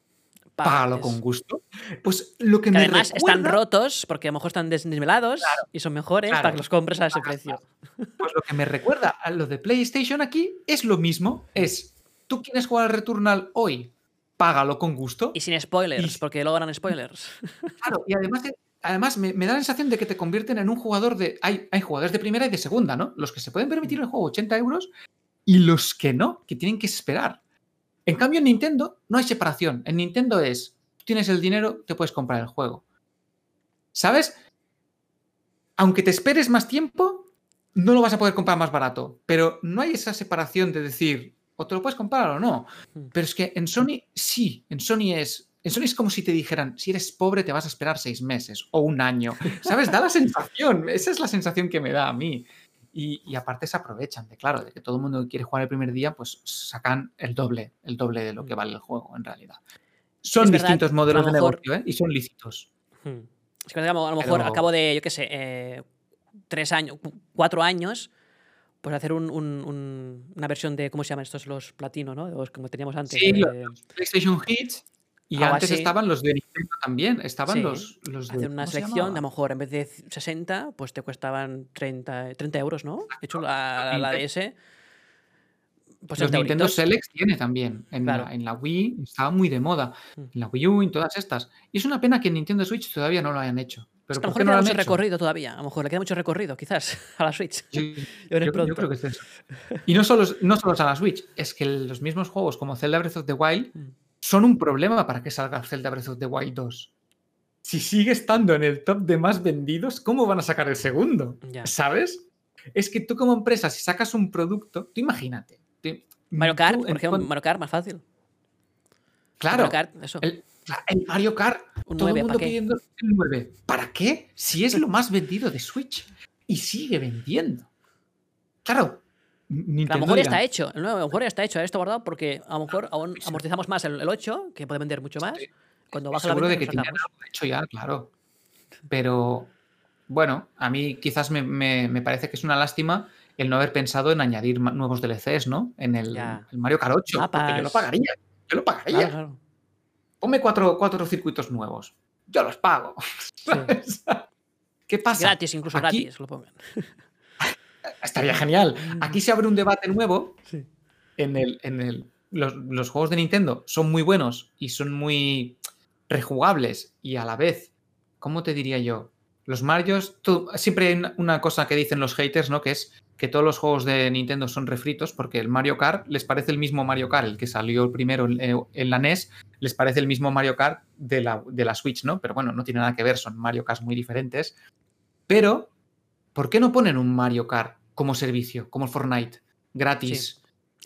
Págalo con gusto. Pues lo que Que me además están recuerda- rotos porque a lo mejor están desnivelados y son mejores claro. para que los compres a ese precio. Pues lo que me recuerda a lo de PlayStation aquí es lo mismo. Es, ¿tú quieres jugar al Returnal hoy? Págalo con gusto. Y sin spoilers, Y- porque luego eran spoilers. Claro, y además, de- además me, me da la sensación de que te convierten en un jugador de... Hay, hay jugadores de primera y de segunda, ¿no? Los que se pueden permitir el juego 80 euros y los que no, que tienen que esperar. En cambio, en Nintendo no hay separación. En Nintendo es, tienes el dinero, te puedes comprar el juego. ¿Sabes? Aunque te esperes más tiempo, no lo vas a poder comprar más barato. Pero no hay esa separación de decir, o te lo puedes comprar o no. Hmm. Pero es que en Sony sí, en Sony es. En Sony es como si te dijeran, si eres pobre te vas a esperar seis meses o un año. ¿Sabes? Da la sensación. Esa es la sensación que me da a mí. Y, y aparte se aprovechan de, claro, de que todo el mundo que quiere jugar el primer día, pues sacan el doble, el doble de lo que vale el juego, en realidad. Son Es verdad, distintos modelos a lo de mejor- negocio, ¿eh? Y son lícitos. Es que digamos, a lo mejor Pero- al cabo de, yo qué sé, eh, tres años, cu- cuatro años, pues hacer un- un- un- una versión de, ¿cómo se llaman estos? Los platino, ¿no? Los como teníamos antes. Sí, de- los PlayStation Hits. Y antes así. estaban los de Nintendo también. Estaban Sí, los, los de. hacer una ¿cómo se selección, a lo mejor en vez de 60, pues te cuestaban 30, 30 euros, ¿no? De hecho, la, la DS. Pues los 30 Nintendo. Selects tiene también. En, Claro. la, en la Wii estaba muy de moda. Mm. En la Wii U, en todas estas. Y es una pena que en Nintendo Switch todavía no lo hayan hecho. Pero a lo ¿por mejor qué no queda mucho hecho? recorrido todavía. A lo mejor le queda mucho recorrido, quizás, a la Switch. Yo, creo que es eso. Y no solo, no solo es a la Switch, es que los mismos juegos como Zelda Breath of the Wild Mm. Son un problema para que salga Zelda Breath of the Wild 2. Si sigue estando en el top de más vendidos, ¿cómo van a sacar el segundo? Ya. ¿Sabes? Es que tú como empresa, si sacas un producto, tú imagínate. tú- Mario Kart, tú por ejemplo, Mario Kart, más fácil. claro, Mario Kart, eso. el, el Mario Kart, Un todo 9, el mundo pidiendo el 9. ¿Para qué? Si es lo más vendido de Switch y sigue vendiendo. Claro. Que a lo mejor ya está hecho. El nuevo a lo mejor ya está hecho. Esto guardado porque a lo mejor aún amortizamos más el, el 8, que puede vender mucho más. Sí. Cuando baja la seguro de venta, que lo tenían sacamos. algo hecho ya, claro. Pero bueno, a mí quizás me, me- me parece que es una lástima el no haber pensado en añadir nuevos DLCs, ¿no? En el, el Mario Kart 8. Porque yo lo pagaría. Yo lo pagaría. Claro, claro. Ponme cuatro, cuatro circuitos nuevos. Yo los pago. ¿Sabes? ¿Qué pasa? Gratis, incluso Aquí- gratis, lo pongan. Estaría genial. Aquí se abre un debate nuevo Sí. en el. En el los, los juegos de Nintendo son muy buenos y son muy rejugables y a la vez, ¿cómo te diría yo? Los Marios, tú- siempre hay una- cosa que dicen los haters, ¿no? Que es que todos los juegos de Nintendo son refritos porque el Mario Kart les parece el mismo Mario Kart, el que salió el primero en, eh, en la NES, les parece el mismo Mario Kart de la, de la Switch, ¿no? Pero bueno, no tiene nada que ver, son Mario Kart muy diferentes. Pero, ¿por qué no ponen un Mario Kart como servicio, como el Fortnite, gratis?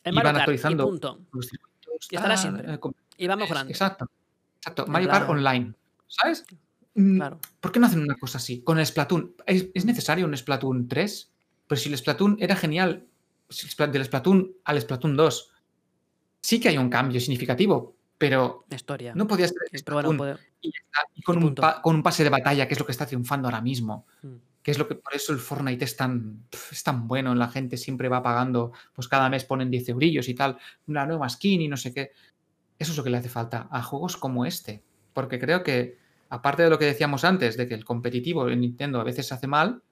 El Y Mario van Kart, actualizando. y punto. los circuitos, Y estará siempre. eh, com- Y va mejorando. Exacto. Exacto. Mario Kart Online. ¿Sabes? Mm, Claro. ¿Por qué no hacen una cosa así? Con el Splatoon. ¿Es, es necesario un Splatoon 3? Pero si el Splatoon era genial, del Splatoon al Splatoon 2, sí que hay un cambio significativo, pero La historia. no podía ser el Pero bueno, Splatoon puede- y, ya está, y con, y un pa- con un pase de batalla, que es lo que está triunfando ahora mismo. Mm. Que es lo que por eso el Fortnite es tan, es tan bueno, la gente siempre va pagando, pues cada mes ponen 10 eurillos y tal, una nueva skin y no sé qué. Eso es lo que le hace falta a juegos como este. Porque creo que, aparte de lo que decíamos antes, de que el competitivo en Nintendo a veces se hace mal,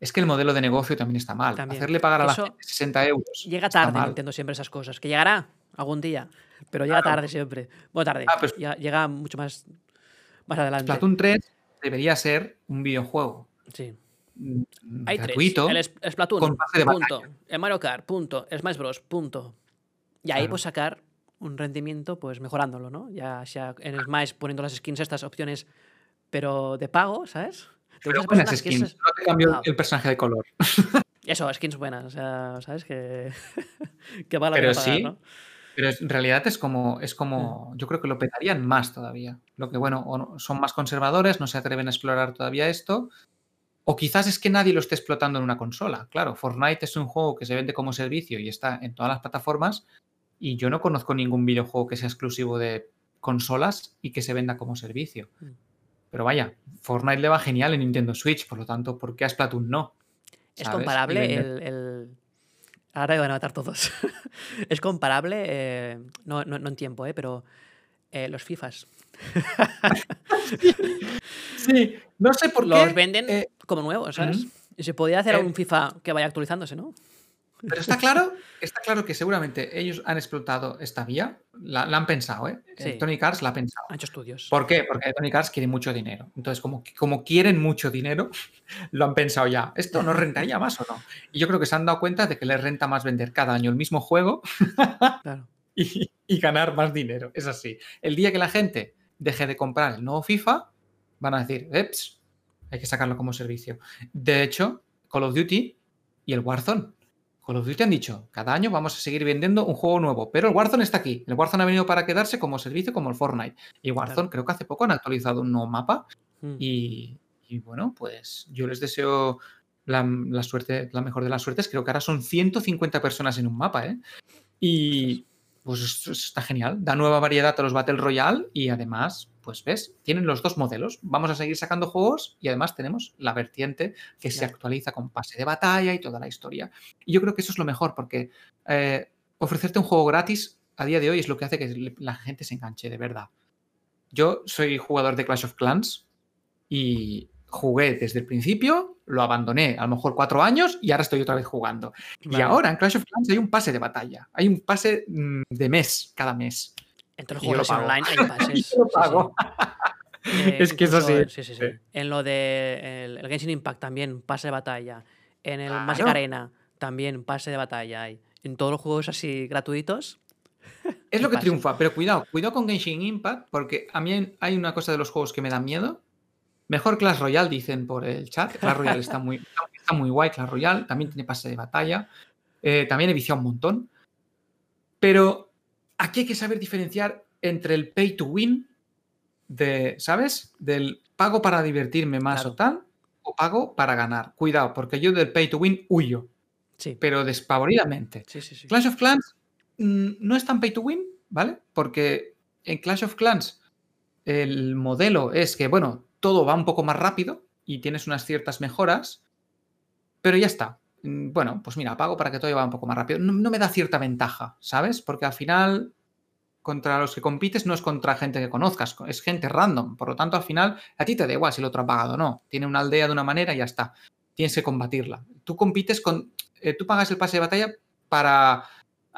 es que el modelo de negocio también está mal. También. Hacerle pagar a la Eso gente 60 euros. Llega tarde. Nintendo siempre esas cosas. Que llegará algún día. Pero llega Claro. tarde siempre. Bueno, tarde. Ah, pues- Llega mucho más, más adelante. Splatoon 3 debería ser un videojuego Sí. Mm, Hay gratuito. tres. El Splatoon, con pase de punto. El Mario Kart, punto. El Smash Bros, punto. Y ahí Claro. pues sacar un rendimiento pues mejorándolo, ¿no? Ya sea en Smash poniendo las skins estas opciones, pero de pago, ¿sabes? ¿Te Pero buenas skins. No te cambio Ah. el personaje de color. Eso, skins buenas, o sea, ¿sabes? Que, que vale la Pero pagar, sí. ¿no? Pero en realidad es como, es como, Mm. yo creo que lo petarían más todavía. Lo que, bueno, son más conservadores, no se atreven a explorar todavía esto. O quizás es que nadie lo esté explotando en una consola. Claro, Fortnite es un juego que se vende como servicio y está en todas las plataformas. Y yo no conozco ningún videojuego que sea exclusivo de consolas y que se venda como servicio. Mm. Pero vaya, Fortnite le va genial en Nintendo Switch, por lo tanto, ¿por qué a Splatoon no? Es comparable el- Ahora me van a matar todos. es comparable, eh, no, no- no en tiempo, eh, pero eh, los FIFAs. Sí, no sé por Los qué. venden eh, como nuevos, ¿sabes? se podría hacer Eh, un FIFA que vaya actualizándose, ¿no? Pero está claro, está claro que seguramente ellos han explotado esta vía, la, la han pensado, ¿eh? Sí. Tony Cars la ha pensado. Han hecho estudios. ¿Por qué? Porque Tony Cars quiere mucho dinero. Entonces, como, como quieren mucho dinero, lo han pensado ya. ¿Esto nos rentaría más o no? Y yo creo que se han dado cuenta de que les renta más vender cada año el mismo juego Claro. Y, y ganar más dinero. Es así. El día que la gente deje de comprar el nuevo FIFA, van a decir, eps, hay que sacarlo como servicio. De hecho, Call of Duty y el Warzone. Call of Duty han dicho, cada año vamos a seguir vendiendo un juego nuevo, pero el Warzone está aquí. El Warzone ha venido para quedarse como servicio como el Fortnite. Y Warzone Claro. creo que hace poco han actualizado un nuevo mapa Mm. y, y bueno, pues yo les deseo la, la suerte, la mejor de las suertes. Creo que ahora son 150 personas en un mapa, ¿eh? Y pues esto está genial. Da nueva variedad a los Battle Royale y además, pues ves, tienen los dos modelos. Vamos a seguir sacando juegos y además tenemos la vertiente que se actualiza con pase de batalla y toda la historia. Y yo creo que eso es lo mejor porque eh, ofrecerte un juego gratis a día de hoy es lo que hace que la gente se enganche de verdad. Yo soy jugador de Clash of Clans y jugué desde el principio, lo abandoné a lo mejor cuatro años y ahora estoy otra vez jugando. Y ahora en Clash of Clans hay un pase de batalla, hay un pase mm, de mes cada mes. En todos los juegos pago. online hay pases. Yo lo sí, sí. pago. Eh, Es que es incluso así. en- Sí, sí, sí. En lo de el, el Genshin Impact también, pase de batalla. En el Magic Claro. Arena también, pase de batalla hay. En todos los juegos así gratuitos. Es lo que triunfa, pero cuidado, cuidado con Genshin Impact porque a mí hay una cosa de los juegos que me da miedo. Mejor Clash Royale, dicen por el chat. Clash Royale está muy, está muy guay, Clash Royale. También tiene pase de batalla. Eh, también he viciado un montón. Pero aquí hay que saber diferenciar entre el pay to win, de, ¿sabes? Del pago para divertirme más Claro. o tal, o pago para ganar. Cuidado, porque yo del pay to win huyo, Sí, pero despavoridamente. sí, sí. sí. Clash of Clans mm, no es tan pay to win, ¿vale? Porque en Clash of Clans el modelo es que, bueno, todo va un poco más rápido y tienes unas ciertas mejoras, pero ya está. Mm, Bueno, pues mira, pago para que todo vaya un poco más rápido. No, me da cierta ventaja, ¿sabes? Porque al final, contra los que compites no es contra gente que conozcas, es gente random. Por lo tanto, al final, a ti te da igual si el otro ha pagado o no. Tiene una aldea de una manera y ya está. Tienes que combatirla. Tú compites con. eh, tú pagas el pase de batalla para,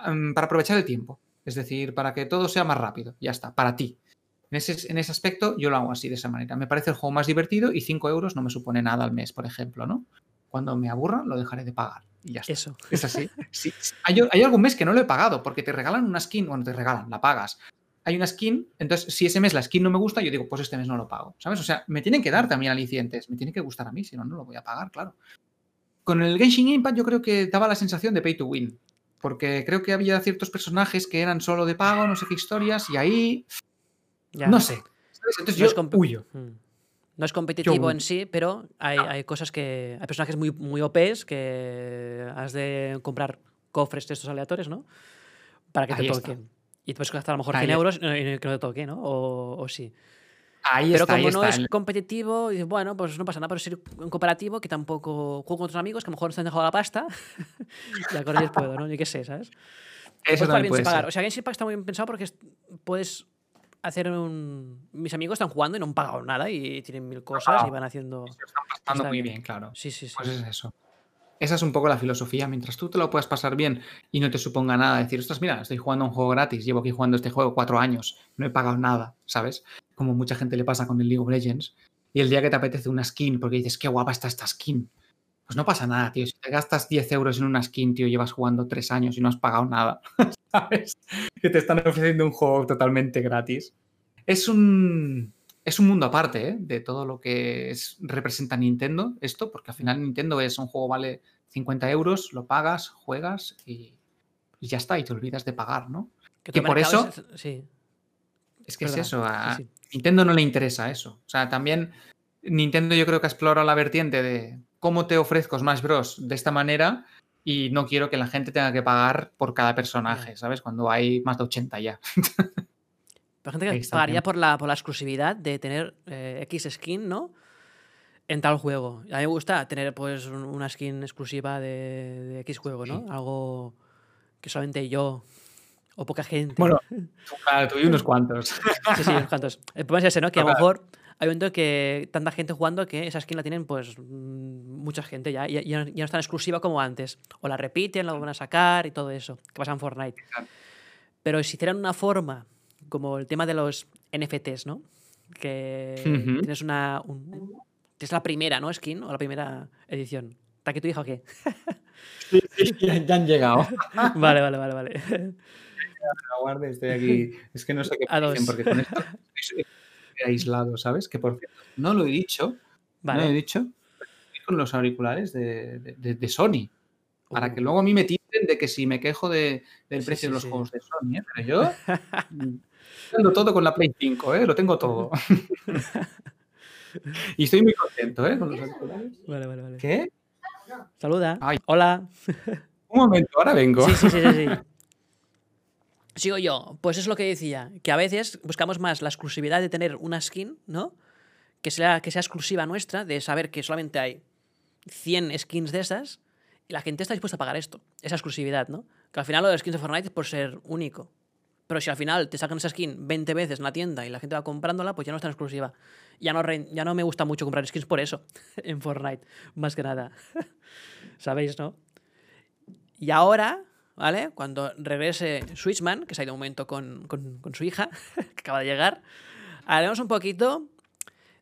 mm, para aprovechar el tiempo. Es decir, para que todo sea más rápido. Ya está, para ti. En ese, en ese aspecto yo lo hago así, de esa manera. Me parece el juego más divertido y 5 euros no me supone nada al mes, por ejemplo, ¿no? Cuando me aburra, lo dejaré de pagar. Y ya está. Eso. Es así. Sí, sí. Hay, hay algún mes que no lo he pagado porque te regalan una skin, bueno, te regalan, la pagas. Hay una skin, entonces si ese mes la skin no me gusta, yo digo, pues este mes no lo pago, ¿sabes? O sea, me tienen que dar también alicientes, me tiene que gustar a mí, si no, no lo voy a pagar, claro. Con el Genshin Impact yo creo que daba la sensación de pay to win, porque creo que había ciertos personajes que eran solo de pago, no sé qué historias, y ahí, Ya. no sé. Entonces No es yo huyo. Mm. No es competitivo en sí, pero hay, No. hay cosas que. Hay personajes muy, muy OPs que has de comprar cofres de estos aleatorios, ¿no? Para que te Ahí está. toquen. Y te puedes gastar a lo mejor Ahí 100 está. euros y que no te toque, ¿no? O, o sí. Ahí Pero está, ahí como no está. es competitivo, bueno, pues no pasa nada, pero ser un cooperativo que tampoco juego con otros amigos que a lo mejor se han dejado la pasta y a correr puedo, ¿no? Yo qué sé, ¿sabes? Eso estar también bien puede pagar. ser. O sea, Genshin Impact está muy bien pensado porque es- puedes hacer un... Mis amigos están jugando y no han pagado nada y tienen mil cosas y van haciendo... Se están pasando muy bien. bien, claro. Sí, sí, sí. Pues es eso. Esa es un poco la filosofía. Mientras tú te lo puedas pasar bien y no te suponga nada decir, ostras, mira, estoy jugando un juego gratis, llevo aquí jugando este juego cuatro años, no he pagado nada, ¿sabes? Como mucha gente le pasa con el League of Legends. Y el día que te apetece una skin, porque dices, qué guapa está esta skin, pues no pasa nada, tío. Si te gastas 10 euros en una skin, tío, llevas jugando tres años y no has pagado nada, ¿sabes? Que te están ofreciendo un juego totalmente gratis. Es un. es un mundo aparte ¿eh? de todo lo que representa Nintendo, esto, porque al final Nintendo es un juego vale 50 euros, lo pagas, juegas y, ya está, y te olvidas de pagar, ¿no? Que, por eso... Es, sí. es que es eso, a Nintendo no le interesa eso. O sea, también Nintendo yo creo que ha explorado la vertiente de cómo te ofrezco Smash Bros. de esta manera y no quiero que la gente tenga que pagar por cada personaje, ¿sabes? Cuando hay más de 80 ya. La gente que pagaría por la, por la exclusividad de tener eh, X skin, ¿no? En tal juego. A mí me gusta tener pues una skin exclusiva de, X juego, ¿no? Algo que solamente yo o poca gente. Bueno, claro, tú y unos cuantos. Sí, sí, unos cuantos. El problema es ese, ¿no? Que a lo mejor hay un momento que tanta gente jugando que esa skin la tienen pues mm, mucha gente ya, y ya, no es tan exclusiva como antes. O la repiten, la van a sacar y todo eso, que pasa en Fortnite. Pero si hicieran una forma como el tema de los NFTs, ¿no? Que tienes una. es la primera, ¿no? Skin o la primera edición. ¿Está aquí tu hija o qué? sí, sí, ya, han llegado. vale, vale, vale, vale. Aguarde, estoy aquí. Es que no sé qué dicen, porque con esto estoy aislado, ¿sabes? Que por cierto, no lo he dicho. Vale. No lo he dicho. Con los auriculares de, de, Sony. Para que uh. luego a mí me tiren de que si me quejo de, del precio de los juegos de Sony, ¿eh? Pero yo Tengo todo con la Play 5, ¿eh? Lo tengo todo. y estoy muy contento, ¿eh? Con los Vale, vale, vale. ¿Qué? Saluda. Hola. Un momento, ahora vengo. Sí, sí, sí, sí, Sigo yo. Pues es lo que decía, que a veces buscamos más la exclusividad de tener una skin, ¿no? Que sea, que sea exclusiva nuestra, de saber que solamente hay 100 skins de esas y la gente está dispuesta a pagar esto, esa exclusividad, ¿no? Que al final lo de skins de Fortnite es por ser único. Pero si al final te sacan esa skin 20 veces en la tienda y la gente va comprándola, pues ya no es tan exclusiva. Ya no, ya no me gusta mucho comprar skins por eso en Fortnite, más que nada. ¿Sabéis, no? Y ahora, ¿vale? Cuando regrese Switchman, que se ha ido un momento con, con su hija, que acaba de llegar, haremos un poquito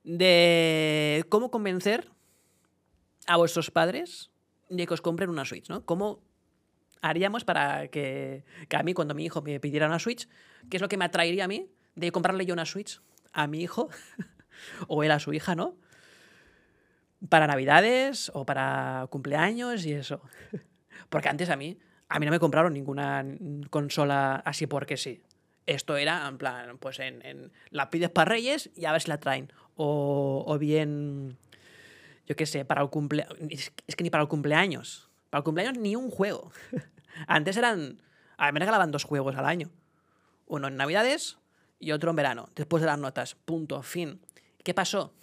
de cómo convencer a vuestros padres de que os compren una Switch, ¿no? Cómo haríamos para que, a mí, cuando mi hijo me pidiera una Switch, qué es lo que me atraería a mí de comprarle yo una Switch a mi hijo o él a su hija, ¿no? Para Navidades o para cumpleaños y eso. Porque antes a mí, a mí no me compraron ninguna consola así porque sí. Esto era, en plan, pues en, la pides para Reyes y a ver si la traen. O, o bien, yo qué sé, para el cumpleaños. Es que ni para el cumpleaños. Para el cumpleaños ni un juego. Antes eran. A mí me regalaban dos juegos al año. Uno en Navidades y otro en verano, después de las notas. Punto, fin. ¿Qué pasó?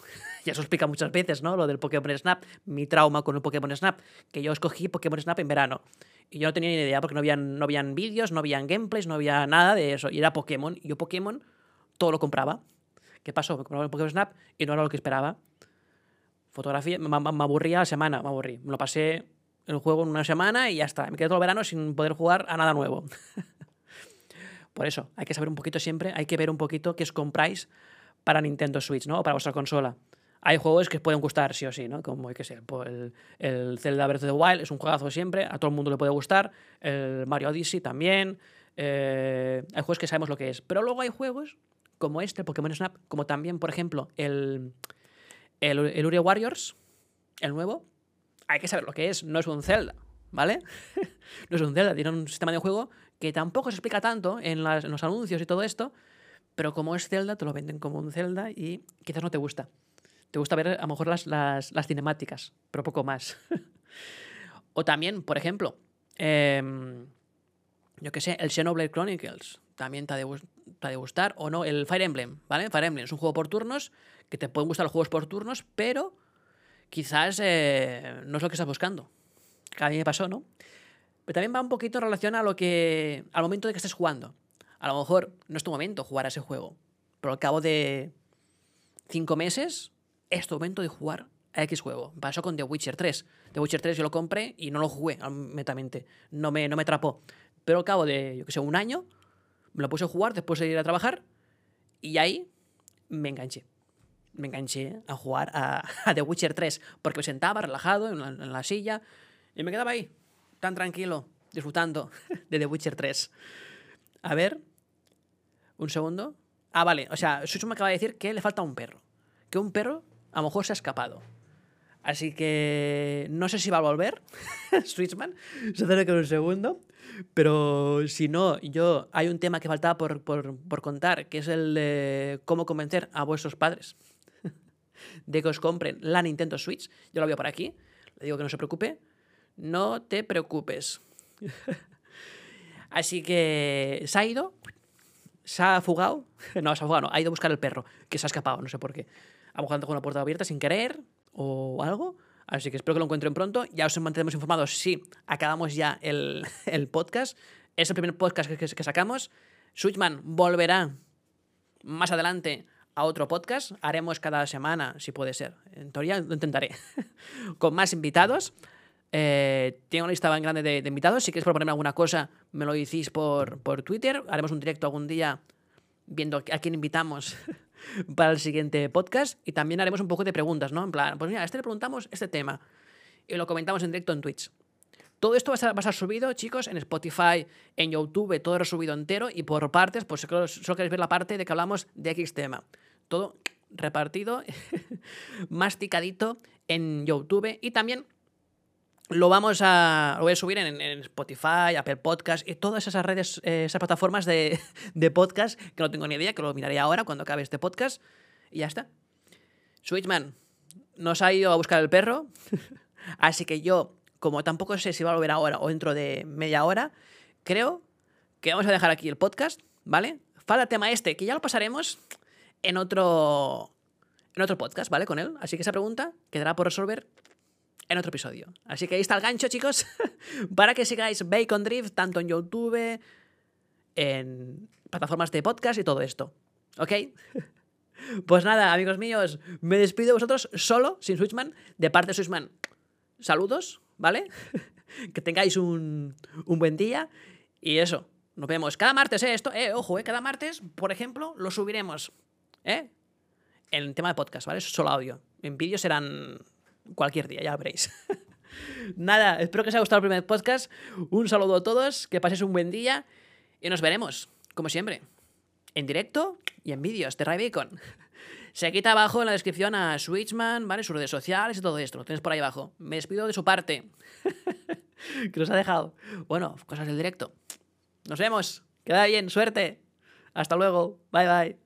Ya se explica muchas veces, ¿no? Lo del Pokémon Snap, mi trauma con el Pokémon Snap, que yo escogí Pokémon Snap en verano. Y yo no tenía ni idea porque no habían, no habían vídeos, no habían gameplays, no había nada de eso. Y era Pokémon. Y yo Pokémon todo lo compraba. ¿Qué pasó? Me compraba el Pokémon Snap y no era lo que esperaba. Fotografía, me, me aburría la semana, me aburrí. Me lo pasé el juego en una semana y ya está. Me quedé todo el verano sin poder jugar a nada nuevo. Por eso, hay que saber un poquito siempre, hay que ver un poquito qué os compráis para Nintendo Switch, ¿no? O para vuestra consola. Hay juegos que pueden gustar sí o sí, ¿no? Como, que ser, el, el Zelda Breath of the Wild es un juegazo siempre, a todo el mundo le puede gustar. El Mario Odyssey también. Eh, hay juegos que sabemos lo que es. Pero luego hay juegos como este, Pokémon Snap, como también, por ejemplo, el, el, el Warriors, el nuevo, hay que saber lo que es, no es un Zelda, ¿vale? no es un Zelda, tiene un sistema de juego que tampoco se explica tanto en, los anuncios y todo esto, pero como es Zelda, te lo venden como un Zelda y quizás no te gusta. Te gusta ver a lo mejor las, las, cinemáticas, pero poco más. o también, por ejemplo, em, yo qué sé, el Xenoblade Chronicles también te ha, te ha, gustar, o no, el Fire Emblem, ¿vale? Fire Emblem es un juego por turnos, que te pueden gustar los juegos por turnos, pero quizás eh, no es lo que estás buscando. a mí me pasó, ¿no? Pero también va un poquito en relación a lo que. al momento de que estés jugando. A lo mejor no es tu momento jugar a ese juego. Pero al cabo de cinco meses, es tu momento de jugar a X juego. Pasó con The Witcher 3. The Witcher 3 yo lo compré y no lo jugué, netamente. No me, no me atrapó. Pero al cabo de, yo que sé, un año, me lo puse a jugar después de ir a trabajar y ahí me enganché me enganché a jugar a, The Witcher 3 porque me sentaba relajado en la, silla y me quedaba ahí, tan tranquilo, disfrutando de The Witcher 3. A ver, un segundo. Ah, vale. O sea, Switchman me acaba de decir que le falta un perro. Que un perro a lo mejor se ha escapado. Así que no sé si va a volver Switchman. Se que un segundo. Pero si no, yo hay un tema que faltaba por, por, por contar, que es el de cómo convencer a vuestros padres de que os compren la Nintendo Switch. Yo lo veo por aquí. Le digo que no se preocupe. No te preocupes. Así que se ha ido, se ha fugado. No, se ha fugado, no. Ha ido a buscar el perro, que se ha escapado, no sé por qué. A lo mejor con la puerta abierta sin querer o algo. Así que espero que lo encuentren pronto. Ya os mantendremos informados si acabamos ya el, el podcast. Es el primer podcast que, que sacamos. Switchman volverá más adelante a otro podcast. Haremos cada semana, si puede ser. En teoría lo intentaré. Con más invitados. Eh, tengo una lista tan grande de, de, invitados. Si queréis proponerme alguna cosa, me lo decís por, por Twitter. Haremos un directo algún día viendo a quién invitamos para el siguiente podcast. Y también haremos un poco de preguntas, ¿no? En plan, pues mira, a este le preguntamos este tema. Y lo comentamos en directo en Twitch. Todo esto va a, estar, va a subido, chicos, en Spotify, en YouTube, todo lo subido entero. Y por partes, pues solo, solo queréis ver la parte de que hablamos de X tema. Todo repartido, masticadito en YouTube. Y también lo vamos a, lo voy a subir en, en, Spotify, Apple Podcast y todas esas redes, eh, esas plataformas de, de, podcast que no tengo ni idea, que lo miraré ahora cuando acabe este podcast. Y ya está. Switchman nos ha ido a buscar el perro, así que yo, como tampoco sé si va a volver ahora o dentro de media hora, creo que vamos a dejar aquí el podcast, ¿vale? Falta tema este, que ya lo pasaremos en otro, en otro podcast, ¿vale? Con él. Así que esa pregunta quedará por resolver en otro episodio. Así que ahí está el gancho, chicos, para que sigáis Bacon Drift tanto en YouTube, en plataformas de podcast y todo esto. ¿Ok? Pues nada, amigos míos, me despido de vosotros solo, sin Switchman, de parte de Switchman. Saludos, ¿vale? que tengáis un, buen día y eso. Nos vemos cada martes, ¿eh? Esto, eh, ojo, ¿eh? Cada martes, por ejemplo, lo subiremos, ¿eh? En tema de podcast, ¿vale? Solo audio. En vídeo serán cualquier día, ya lo veréis. Nada, espero que os haya gustado el primer podcast. Un saludo a todos, que paséis un buen día y nos veremos, como siempre, en directo y en vídeos de Ray Bacon. Se quita abajo en la descripción a Switchman, ¿vale? Sus redes sociales y todo esto. Lo tenéis por ahí abajo. Me despido de su parte. que nos ha dejado. Bueno, cosas del directo. Nos vemos. Queda bien. Suerte. Hasta luego. Bye bye.